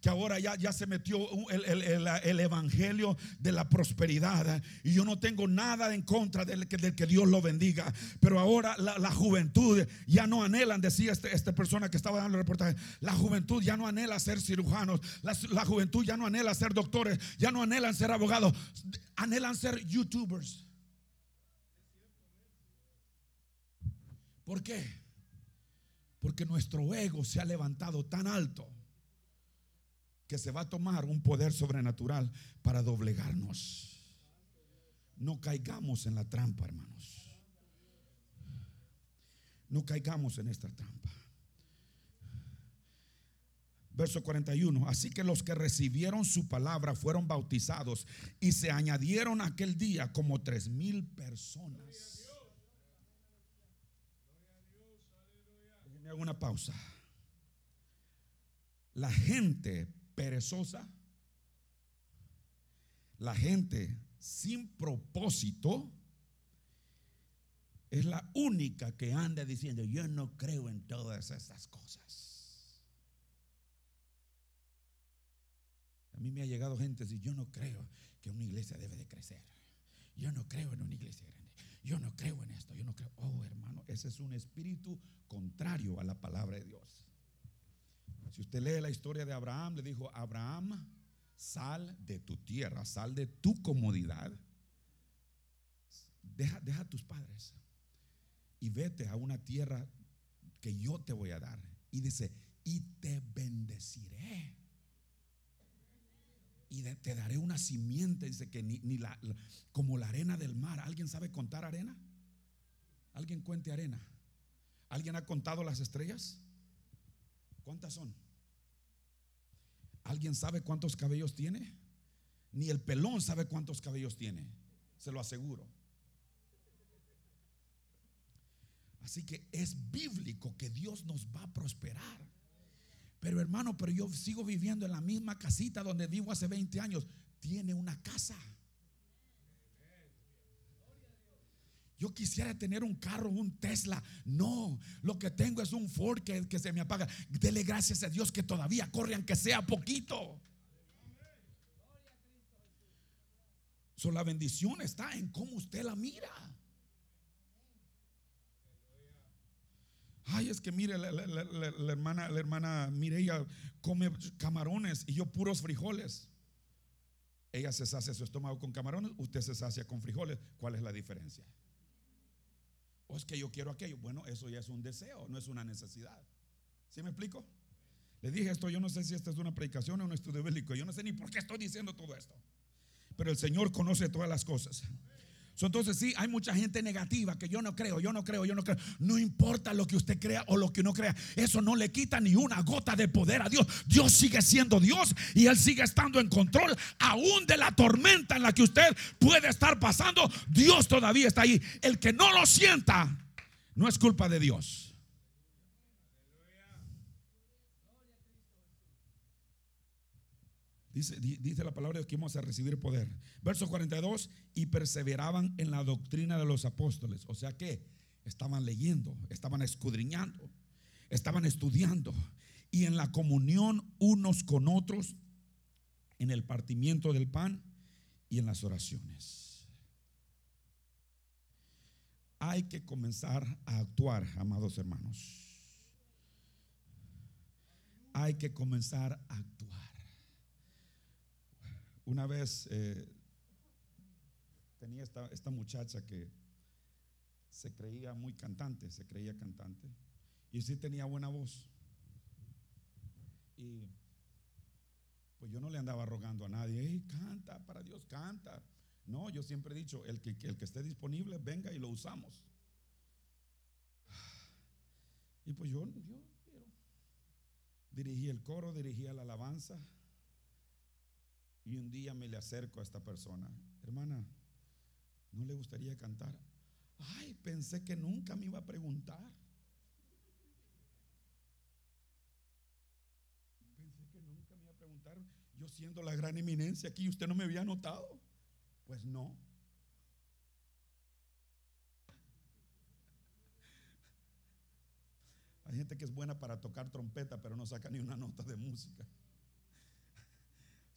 que ahora ya, ya se metió el, evangelio de la prosperidad. Y yo no tengo nada en contra del que, que Dios lo bendiga. Pero ahora la, juventud ya no anhelan, decía este, esta persona que estaba dando el reportaje, la juventud ya no anhela ser cirujanos, la, la juventud ya no anhela ser doctores, ya no anhelan ser abogados, anhelan ser youtubers. ¿Por qué? Porque nuestro ego se ha levantado tan alto que se va a tomar un poder sobrenatural para doblegarnos. No caigamos en la trampa, hermanos. No caigamos en esta trampa. Verso 41. Así que los que recibieron su palabra fueron bautizados y se añadieron aquel día como tres mil personas. Me hago una pausa. La gente perezosa, la gente sin propósito, es la única que anda diciendo, yo no creo en todas estas cosas. A mí me ha llegado gente y yo no creo que una iglesia debe de crecer. Yo no creo en una iglesia grande. Yo no creo en esto. Yo no creo. Oh, hermano, ese es un espíritu contrario a la palabra de Dios. Si usted lee la historia de Abraham, le dijo, Abraham, sal de tu tierra, sal de tu comodidad. Deja, deja a tus padres y vete a una tierra que yo te voy a dar. Y dice, y te bendeciré. Y te daré una simiente, dice que ni, ni la, la- como la arena del mar. ¿Alguien sabe contar arena? ¿Alguien cuente arena? ¿Alguien ha contado las estrellas? ¿Cuántas son? ¿Alguien sabe cuántos cabellos tiene? Ni el pelón sabe cuántos cabellos tiene, se lo aseguro. Así que es bíblico que Dios nos va a prosperar. Pero hermano, pero yo sigo viviendo en la misma casita donde vivo hace 20 años. Tiene una casa. Yo quisiera tener un carro, un Tesla. No, lo que tengo es un Ford que, se me apaga. Dele gracias a Dios que todavía corre, aunque sea poquito. So, la bendición está en cómo usted la mira. Ay, es que mire, la, la- la- la- la hermana, la hermana Mireya come camarones y yo puros frijoles. Ella se sacia su estómago con camarones, usted se sacia con frijoles. ¿Cuál es la diferencia? O es que yo quiero aquello. Bueno, eso ya es un deseo, no es una necesidad. ¿Sí me explico? Le dije esto, yo no sé si esta es una predicación o un estudio bíblico. Yo no sé ni por qué estoy diciendo todo esto. Pero el Señor conoce todas las cosas. Entonces sí, hay mucha gente negativa que yo no creo, yo no creo, yo no creo. No importa lo que usted crea o lo que no crea. Eso no le quita ni una gota de poder a Dios. Dios sigue siendo Dios y Él sigue estando en control aún de la tormenta en la que usted puede estar pasando. Dios todavía está ahí. El que no lo sienta no es culpa de Dios. Dice, di- dice la palabra que vamos a recibir poder. Verso 42, y perseveraban en la doctrina de los apóstoles. O sea que estaban leyendo, estaban escudriñando, estaban estudiando. Y en la comunión unos con otros, en el partimiento del pan y en las oraciones. Hay que comenzar a actuar, amados hermanos. Hay que comenzar a actuar. Una vez eh, tenía esta, esta muchacha que se creía muy cantante, se creía cantante, y sí tenía buena voz. Y pues yo no le andaba rogando a nadie, "Ey, canta, para Dios, canta. No, yo siempre he dicho, el que, el que esté disponible, venga y lo usamos. Y pues yo, yo, yo dirigí el coro, dirigí la alabanza. Y un día me le acerco a esta persona, hermana, ¿no le gustaría cantar? Ay, pensé que nunca me iba a preguntar. Pensé que nunca me iba a preguntar, yo siendo la gran eminencia aquí, ¿usted no me había notado? Pues no. Hay gente que es buena para tocar trompeta, pero no saca ni una nota de música.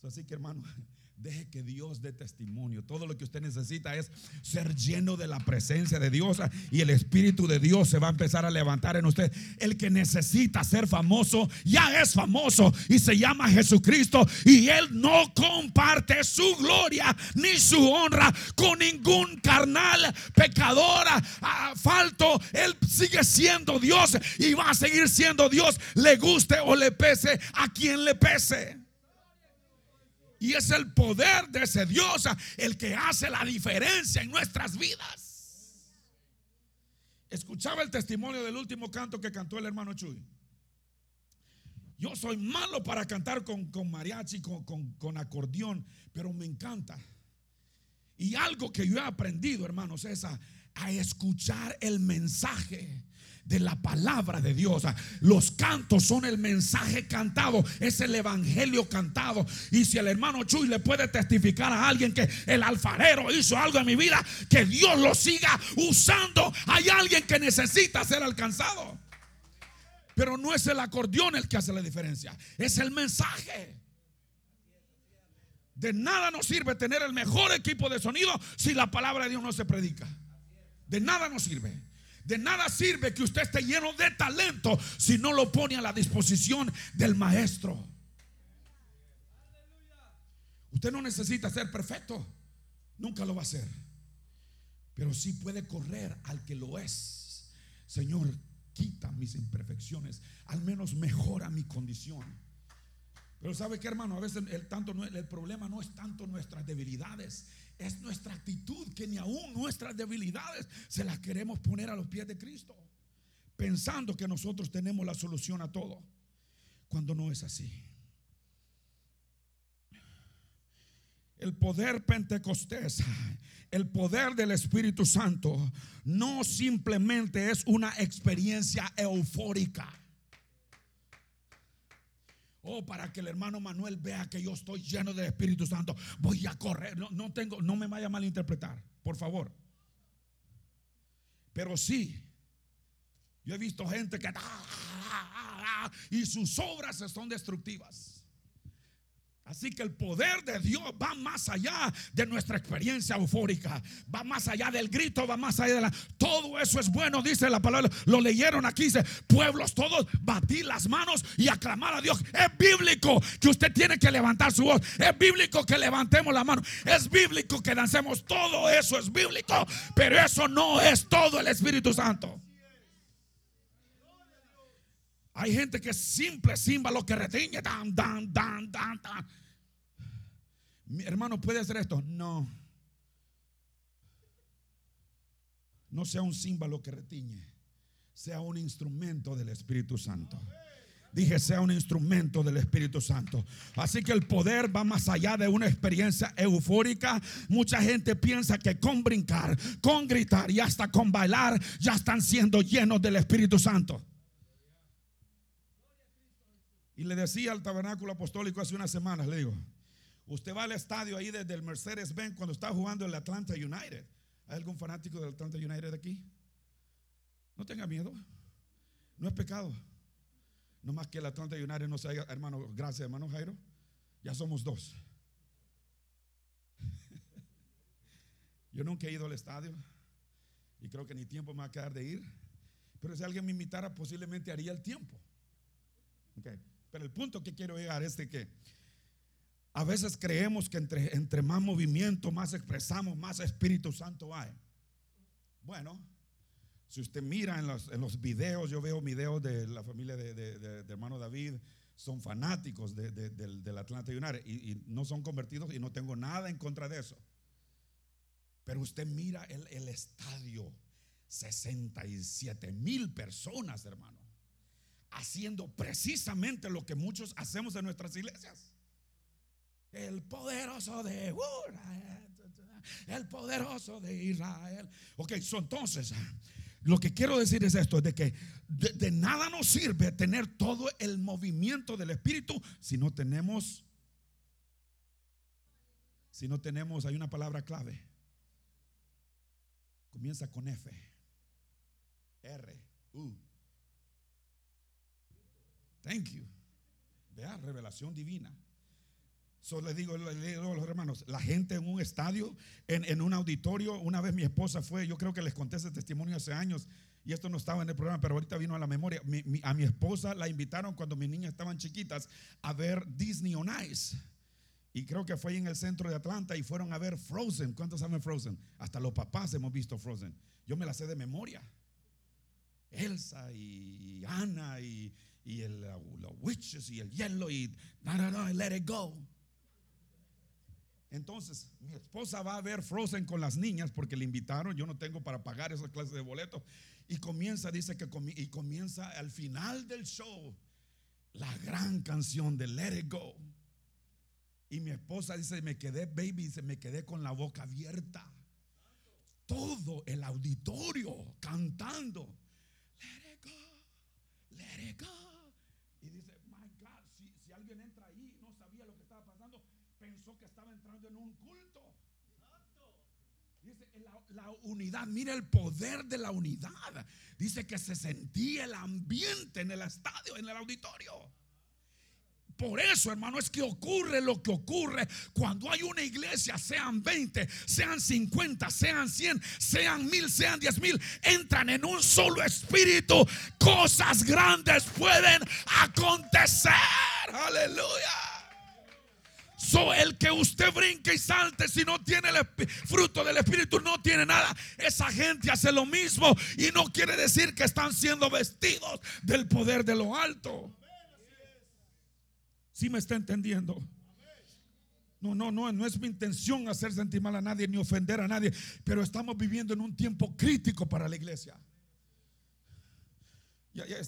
Así que hermano, deje que Dios dé testimonio. Todo lo que usted necesita es ser lleno de la presencia de Dios y el Espíritu de Dios se va a empezar a levantar en usted. El que necesita ser famoso ya es famoso y se llama Jesucristo y él no comparte su gloria ni su honra con ningún carnal, pecador, ah, falto. Él sigue siendo Dios y va a seguir siendo Dios, le guste o le pese a quien le pese. Y es el poder de ese Dios el que hace la diferencia en nuestras vidas. Escuchaba el testimonio del último canto que cantó el hermano Chuy. Yo soy malo para cantar con, con mariachi, con, con, acordeón, pero me encanta. Y algo que yo he aprendido, hermanos, es a escuchar el mensaje de la palabra de Dios. Los cantos son el mensaje cantado, es el evangelio cantado. Y si el hermano Chuy le puede testificar a alguien que el alfarero hizo algo en mi vida, que Dios lo siga usando. Hay alguien que necesita ser alcanzado. Pero no es el acordeón el que hace la diferencia, es el mensaje. De nada nos sirve tener el mejor equipo de sonido si la palabra de Dios no se predica. De nada nos sirve. De nada sirve que usted esté lleno de talento si no lo pone a la disposición del maestro. Usted no necesita ser perfecto. Nunca lo va a ser. Pero sí puede correr al que lo es. Señor, quita mis imperfecciones. Al menos mejora mi condición. Pero sabe que hermano, a veces el, tanto, el problema no es tanto nuestras debilidades, es nuestra actitud que ni aún nuestras debilidades se las queremos poner a los pies de Cristo, pensando que nosotros tenemos la solución a todo, cuando no es así. El poder pentecostés, el poder del Espíritu Santo, no simplemente es una experiencia eufórica. Oh, para que el hermano Manuel vea que yo estoy lleno del Espíritu Santo, voy a correr. No, no tengo, no me vaya a malinterpretar, por favor. Pero sí, yo he visto gente que y sus obras son destructivas. Así que el poder de Dios va más allá de nuestra experiencia eufórica, va más allá del grito, va más allá de la... Todo eso es bueno, dice la palabra. Lo leyeron aquí, dice, pueblos todos, batir las manos y aclamar a Dios. Es bíblico que usted tiene que levantar su voz. Es bíblico que levantemos la mano. Es bíblico que dancemos. Todo eso es bíblico, pero eso no es todo el Espíritu Santo. Hay gente que es simple símbolo que retiñe. Dan, dan, dan, dan, dan. Mi hermano, ¿puede hacer esto? No. No sea un símbolo que retiñe, sea un instrumento del Espíritu Santo. Dije, sea un instrumento del Espíritu Santo. Así que el poder va más allá de una experiencia eufórica. Mucha gente piensa que con brincar, con gritar y hasta con bailar ya están siendo llenos del Espíritu Santo. Y le decía al tabernáculo apostólico hace unas semanas, le digo, Usted va al estadio ahí desde el Mercedes-Benz cuando está jugando el Atlanta United. ¿Hay algún fanático del Atlanta United aquí? No tenga miedo. No es pecado. No más que el Atlanta United no sea, hermano, gracias, hermano Jairo. Ya somos dos. Yo nunca he ido al estadio y creo que ni tiempo me va a quedar de ir. Pero si alguien me invitara, posiblemente haría el tiempo. Pero el punto que quiero llegar es de que a veces creemos que entre, entre más movimiento, más expresamos, más Espíritu Santo hay. Bueno, si usted mira en los, en los videos, yo veo videos de la familia de, hermano David, son fanáticos del, Atlanta United y, y, no son convertidos y no tengo nada en contra de eso. Pero usted mira el, el estadio, 67 mil personas, hermano, haciendo precisamente lo que muchos hacemos en nuestras iglesias. El poderoso de el poderoso de Israel. Ok, entonces, lo que quiero decir es esto, de que de, nada nos sirve tener todo el movimiento del Espíritu si no tenemos, si no tenemos, hay una palabra clave. Comienza con F, R, U. Thank you. Vea, revelación divina. Solo le digo, le digo a los hermanos, la gente en un estadio, en, un auditorio, una vez mi esposa fue, yo creo que les conté ese testimonio hace años, y esto no estaba en el programa, pero ahorita vino a la memoria. a mi esposa la invitaron cuando mis niñas estaban chiquitas a ver Disney on Ice. Y creo que fue en el centro de Atlanta y fueron a ver Frozen. ¿Cuántos saben Frozen? Hasta los papás hemos visto Frozen. Yo me la sé de memoria. Elsa y Anna y, el, los witches y el hielo y no, no, no, let it go. Entonces, mi esposa va a ver Frozen con las niñas porque le invitaron, yo no tengo para pagar esa clase de boletos. Y comienza, dice que y comienza al final del show la gran canción de Let It Go. Y mi esposa dice, me quedé, baby, dice, me quedé con la boca abierta. Todo el auditorio cantando. Let it go, let it go. Pensó que estaba entrando en un culto. Dice la, unidad, mire el poder de la unidad. Dice que se sentía el ambiente en el estadio, en el auditorio. Por eso, hermano, es que ocurre lo que ocurre cuando hay una iglesia, sean 20, sean 50, sean 100, sean mil, sean 10 mil, entran en un solo espíritu. Cosas grandes pueden acontecer. Aleluya. So, el que usted brinque y salte si no tiene el fruto del Espíritu, no tiene nada. Esa gente hace lo mismo y no quiere decir que están siendo vestidos del poder de lo alto. Si me está entendiendo? No, no, no, no es mi intención hacer sentir mal a nadie ni ofender a nadie, pero estamos viviendo en un tiempo crítico para la iglesia.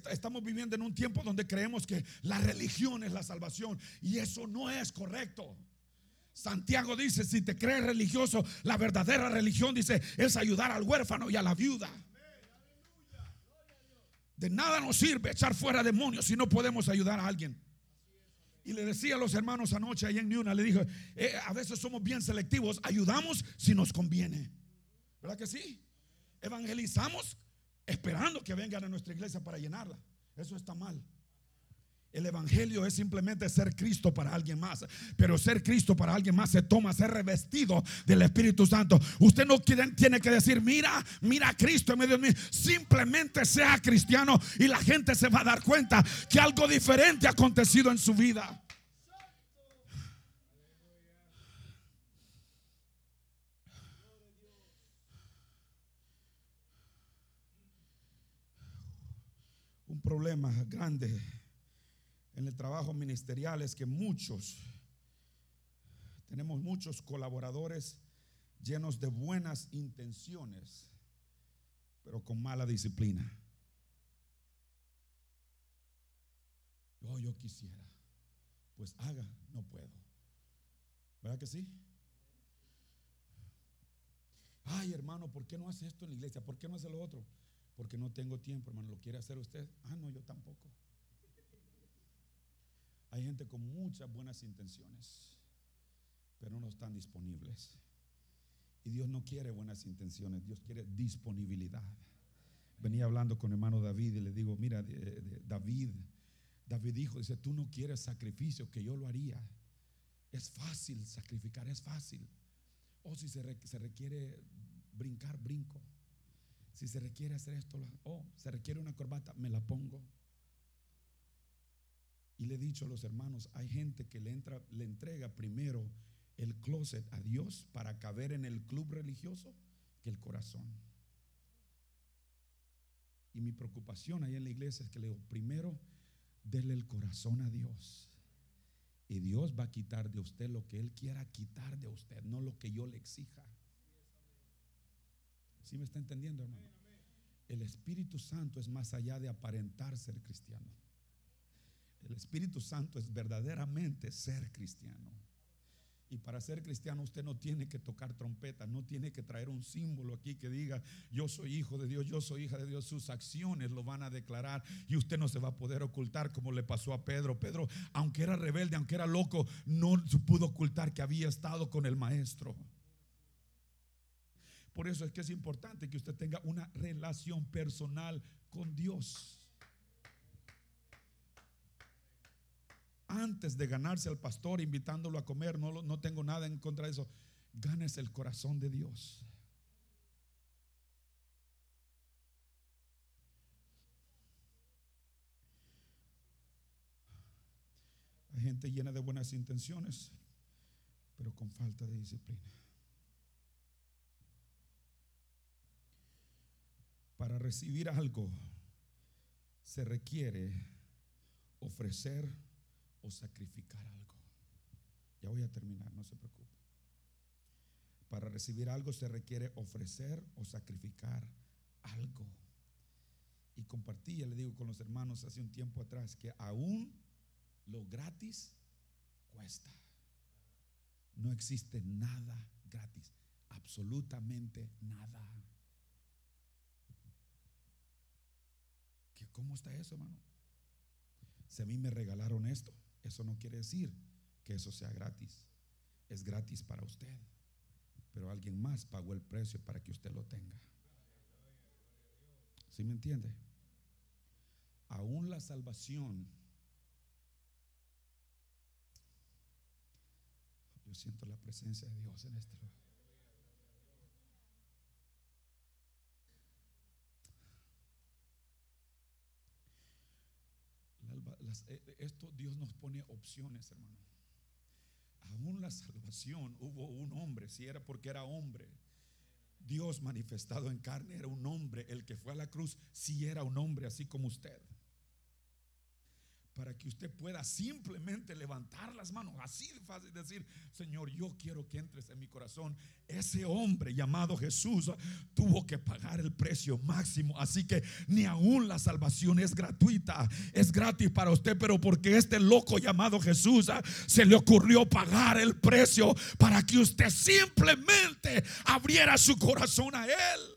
Estamos viviendo en un tiempo donde creemos que la religión es la salvación y eso no es correcto. Santiago dice, si te crees religioso, la verdadera religión dice es ayudar al huérfano y a la viuda. De nada nos sirve echar fuera demonios si no podemos ayudar a alguien. Y le decía a los hermanos anoche ahí en Niuna, le dije, eh, a veces somos bien selectivos, ayudamos si nos conviene. ¿Verdad que sí? Evangelizamos esperando que vengan a nuestra iglesia para llenarla. Eso está mal. El Evangelio es simplemente ser Cristo para alguien más. Pero ser Cristo para alguien más se toma ser revestido del Espíritu Santo. Usted no tiene que decir, mira, mira a Cristo en medio de mí. Simplemente sea cristiano y la gente se va a dar cuenta que algo diferente ha acontecido en su vida. Un problema grande en el trabajo ministerial es que muchos, tenemos muchos colaboradores llenos de buenas intenciones, pero con mala disciplina. Oh, yo quisiera. Pues haga, no puedo. ¿Verdad que sí? Ay, hermano, ¿por qué no hace esto en la iglesia? ¿Por qué no hace lo otro? Porque no tengo tiempo, hermano. ¿Lo quiere hacer usted? Ah, no, yo tampoco. Hay gente con muchas buenas intenciones, pero no están disponibles. Y Dios no quiere buenas intenciones, Dios quiere disponibilidad. Venía hablando con hermano David y le digo, mira, David, David dijo, dice, tú no quieres sacrificio, que yo lo haría. Es fácil sacrificar, es fácil. O si se, requiere brincar, brinco. Si se requiere hacer esto, o se requiere una corbata, me la pongo. Y le he dicho a los hermanos, hay gente que le, entra, le entrega primero el closet a Dios para caber en el club religioso que el corazón. Y mi preocupación ahí en la iglesia es que le digo, primero, déle el corazón a Dios. Y Dios va a quitar de usted lo que Él quiera quitar de usted, no lo que yo le exija. ¿Sí me está entendiendo, hermano? El Espíritu Santo es más allá de aparentar ser cristiano. El Espíritu Santo es verdaderamente ser cristiano. Y para ser cristiano usted no tiene que tocar trompeta, no tiene que traer un símbolo aquí que diga, yo soy hijo de Dios, yo soy hija de Dios. Sus acciones lo van a declarar y usted no se va a poder ocultar como le pasó a Pedro. Pedro, aunque era rebelde, aunque era loco, no pudo ocultar que había estado con el maestro. Por eso es que es importante que usted tenga una relación personal con Dios. Antes de ganarse al pastor invitándolo a comer, no, tengo nada en contra de eso. Ganes el corazón de Dios. Hay gente llena de buenas intenciones, pero con falta de disciplina. Para recibir algo se requiere ofrecer o sacrificar algo. Ya voy a terminar, no se preocupe. Para recibir algo se requiere ofrecer o sacrificar algo. Y compartí, ya le digo con los hermanos hace un tiempo atrás, que aún lo gratis cuesta. No existe nada gratis, absolutamente nada. ¿Cómo está eso, hermano? Si a mí me regalaron esto, eso no quiere decir que eso sea gratis. Es gratis para usted. Pero alguien más pagó el precio para que usted lo tenga. ¿Sí me entiende? Aún la salvación. Yo siento la presencia de Dios en este lugar. Eh, esto Dios nos pone opciones, hermano. Aún la salvación hubo un hombre, si era porque era hombre. Dios manifestado en carne era un hombre. El que fue a la cruz, si era un hombre, así como usted para que usted pueda simplemente levantar las manos, así de fácil decir, Señor, yo quiero que entres en mi corazón. Ese hombre llamado Jesús tuvo que pagar el precio máximo, así que ni aún la salvación es gratuita, es gratis para usted, pero porque este loco llamado Jesús ah, se le ocurrió pagar el precio para que usted simplemente abriera su corazón a él.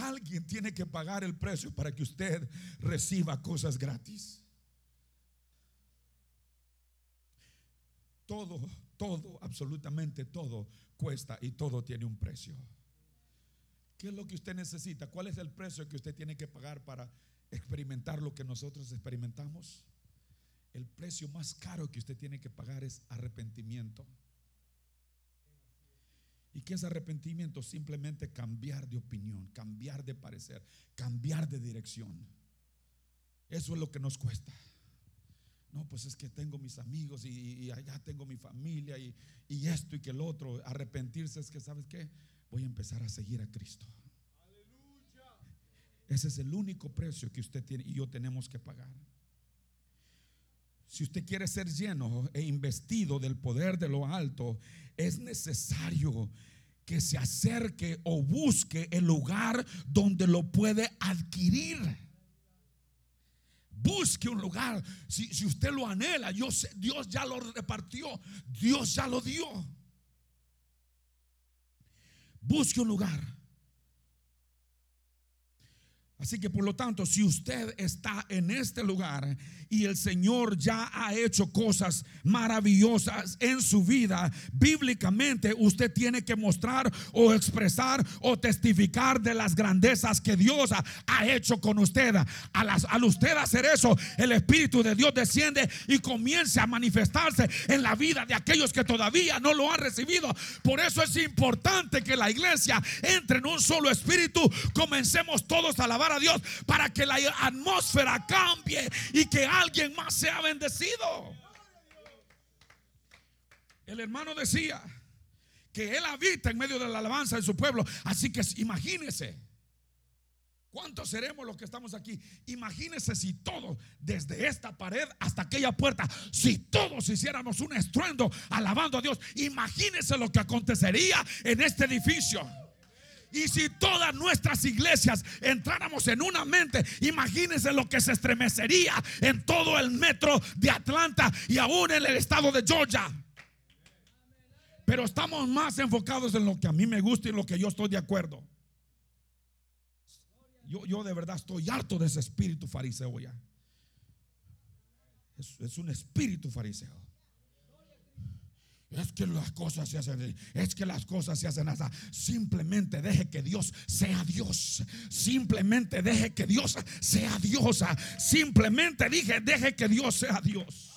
Alguien tiene que pagar el precio para que usted reciba cosas gratis. Todo, todo, absolutamente todo cuesta y todo tiene un precio. ¿Qué es lo que usted necesita? ¿Cuál es el precio que usted tiene que pagar para experimentar lo que nosotros experimentamos? El precio más caro que usted tiene que pagar es arrepentimiento. ¿Y qué es arrepentimiento? Simplemente cambiar de opinión, cambiar de parecer, cambiar de dirección. Eso es lo que nos cuesta. No, pues es que tengo mis amigos y, allá tengo mi familia y, y, esto y que el otro. Arrepentirse es que, ¿sabes qué? Voy a empezar a seguir a Cristo. Ese es el único precio que usted tiene y yo tenemos que pagar. Si usted quiere ser lleno e investido del poder de lo alto, es necesario que se acerque o busque el lugar donde lo puede adquirir. Busque un lugar. Si, usted lo anhela, Dios, Dios ya lo repartió. Dios ya lo dio. Busque un lugar. Así que por lo tanto, si usted está en este lugar y el Señor ya ha hecho cosas maravillosas en su vida, bíblicamente usted tiene que mostrar o expresar o testificar de las grandezas que Dios ha, hecho con usted. Al, usted hacer eso, el Espíritu de Dios desciende y comienza a manifestarse en la vida de aquellos que todavía no lo han recibido. Por eso es importante que la iglesia entre en un solo espíritu. Comencemos todos a alabar a Dios para que la atmósfera cambie y que alguien más sea bendecido. El hermano decía que él habita en medio de la alabanza de su pueblo. Así que imagínese. ¿Cuántos seremos los que estamos aquí? Imagínese si todos, desde esta pared hasta aquella puerta, si todos hiciéramos un estruendo alabando a Dios, imagínese lo que acontecería en este edificio. Y si todas nuestras iglesias entráramos en una mente, imagínense lo que se estremecería en todo el metro de Atlanta y aún en el estado de Georgia. Pero estamos más enfocados en lo que a mí me gusta y en lo que yo estoy de acuerdo. Yo, yo de verdad estoy harto de ese espíritu fariseo ya. es un espíritu fariseo. Es que las cosas se hacen, es que las cosas se hacen así. Simplemente deje que Dios sea Dios. Simplemente deje que Dios sea Dios. Simplemente dije, deje que Dios sea Dios.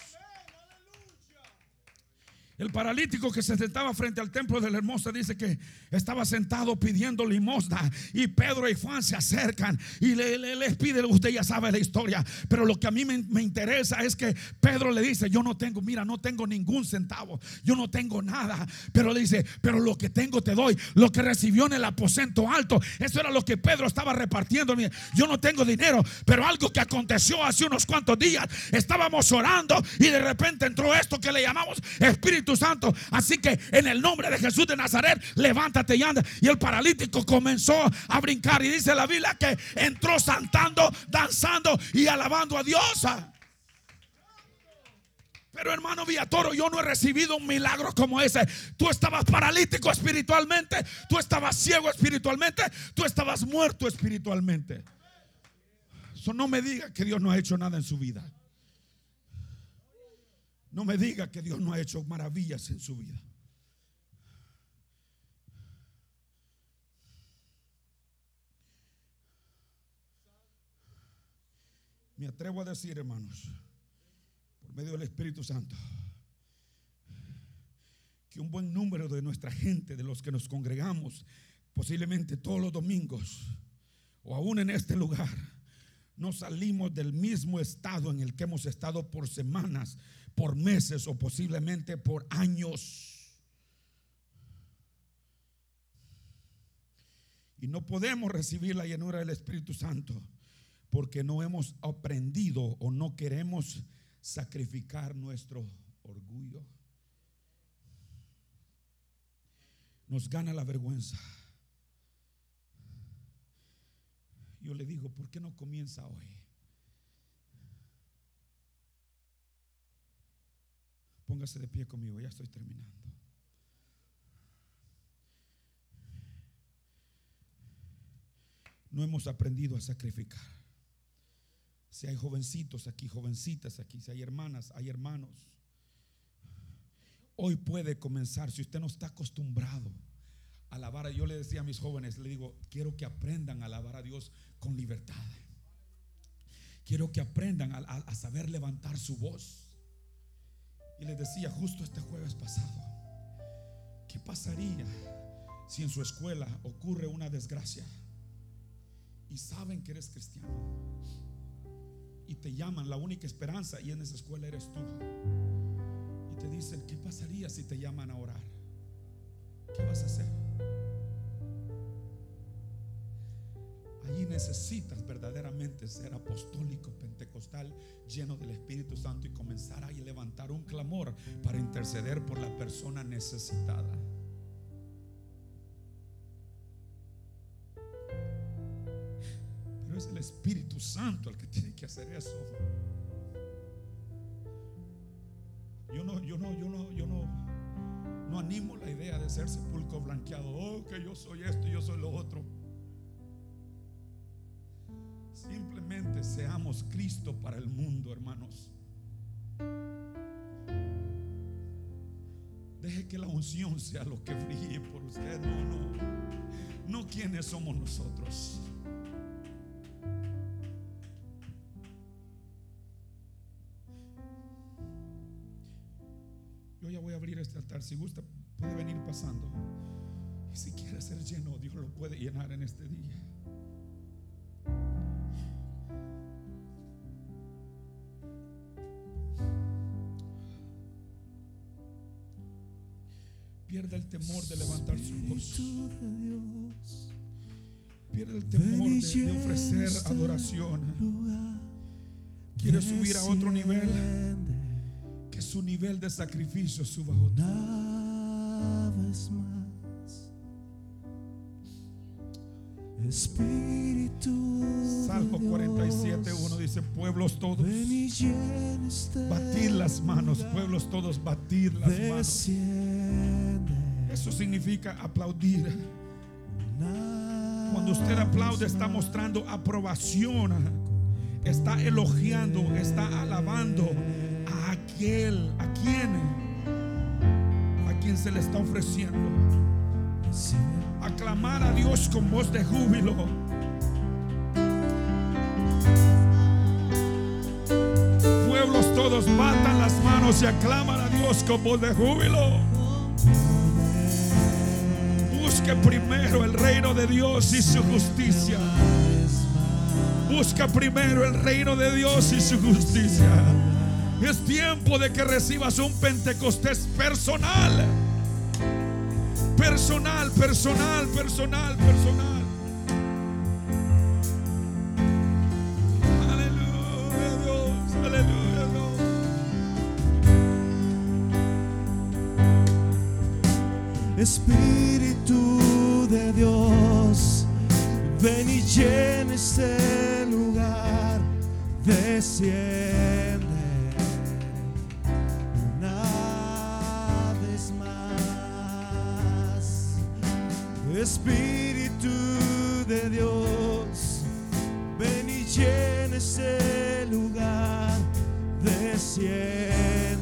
El paralítico que se sentaba frente al templo de la hermosa dice que estaba sentado pidiendo limosna y Pedro y Juan se acercan y le, les pide, usted ya sabe la historia, pero lo que a mí me, me, interesa es que Pedro le dice, yo no tengo, mira, no tengo ningún centavo, yo no tengo nada, pero le dice, pero lo que tengo te doy, lo que recibió en el aposento alto, eso era lo que Pedro estaba repartiendo, yo no tengo dinero, pero algo que aconteció hace unos cuantos días, estábamos orando y de repente entró esto que le llamamos Espíritu Santo. Así que en el nombre de Jesús de Nazaret, levántate y anda. Y el paralítico comenzó a brincar. Y dice la Biblia que entró saltando, danzando y alabando a Dios. Pero hermano Villatoro, yo no he recibido un milagro como ese. Tú estabas paralítico espiritualmente, tú estabas ciego espiritualmente, tú estabas muerto espiritualmente. Eso no me diga que Dios no ha hecho nada en su vida. No me diga que Dios no ha hecho maravillas en su vida. Me atrevo a decir, hermanos, por medio del Espíritu Santo, que un buen número de nuestra gente, de los que nos congregamos, posiblemente todos los domingos, o aún en este lugar, no salimos del mismo estado en el que hemos estado por semanas, por meses o posiblemente por años. Y no podemos recibir la llenura del Espíritu Santo porque no hemos aprendido o no queremos sacrificar nuestro orgullo. Nos gana la vergüenza. Yo le digo, ¿por qué no comienza hoy? Póngase de pie conmigo, ya estoy terminando. No hemos aprendido a sacrificar. Si hay jovencitos aquí, jovencitas aquí, si hay hermanas, hay hermanos. Hoy puede comenzar, si usted no está acostumbrado a alabar, yo le decía a mis jóvenes, le digo, quiero que aprendan a alabar a Dios con libertad. Quiero que aprendan a, a- a saber levantar su voz. Y les decía justo este jueves pasado, ¿qué pasaría si en su escuela ocurre una desgracia y saben que eres cristiano? Y te llaman, la única esperanza y en esa escuela eres tú. Y te dicen, ¿qué pasaría si te llaman a orar? ¿Qué vas a hacer? Allí necesitas verdaderamente ser apostólico, pentecostal, lleno del Espíritu Santo y comenzar a levantar un clamor para interceder por la persona necesitada. Pero es el Espíritu Santo el que tiene que hacer eso. Yo no, yo no, yo no, yo no, no animo la idea de ser sepulcro blanqueado. Oh, que yo soy esto y yo soy lo otro. Seamos Cristo para el mundo, hermanos. Deje que la unción sea lo que brille por usted. No, no. No quiénes somos nosotros. Yo ya voy a abrir este altar. Si gusta, puede venir pasando. Y si quiere ser lleno, Dios lo puede llenar en este día. Temor de levantar su voz. Pierde el temor de, de ofrecer adoración. Quiere subir a otro nivel. Que su nivel de sacrificio suba a otro. Vez más, Espíritu Salmo de 47, Dios, 1 dice: Pueblos todos, este batid las manos. Pueblos todos, batid las manos. Eso significa aplaudir. Cuando usted aplaude, está mostrando aprobación. Está elogiando, está alabando a aquel, a quien, a quien se le está ofreciendo. Aclamar a Dios con voz de júbilo. Pueblos todos batan las manos y aclaman a Dios con voz de júbilo. Busque primero el reino de Dios y su justicia. Busca primero el reino de Dios y su justicia. Es tiempo de que recibas un Pentecostés personal. Personal, personal, personal, personal. Espíritu de Dios, ven y llena este lugar, desciende una vez más. Espíritu de Dios, ven y llena este lugar, desciende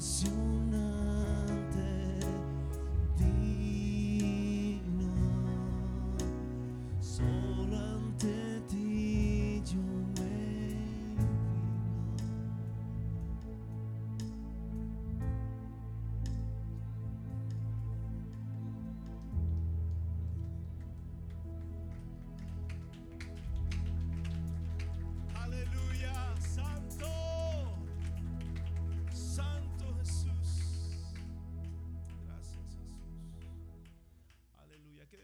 as you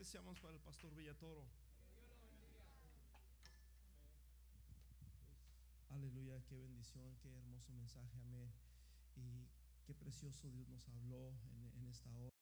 deseamos para el pastor Villatoro? Aleluya, qué bendición, qué hermoso mensaje, amén. Y qué precioso Dios nos habló en, en esta hora.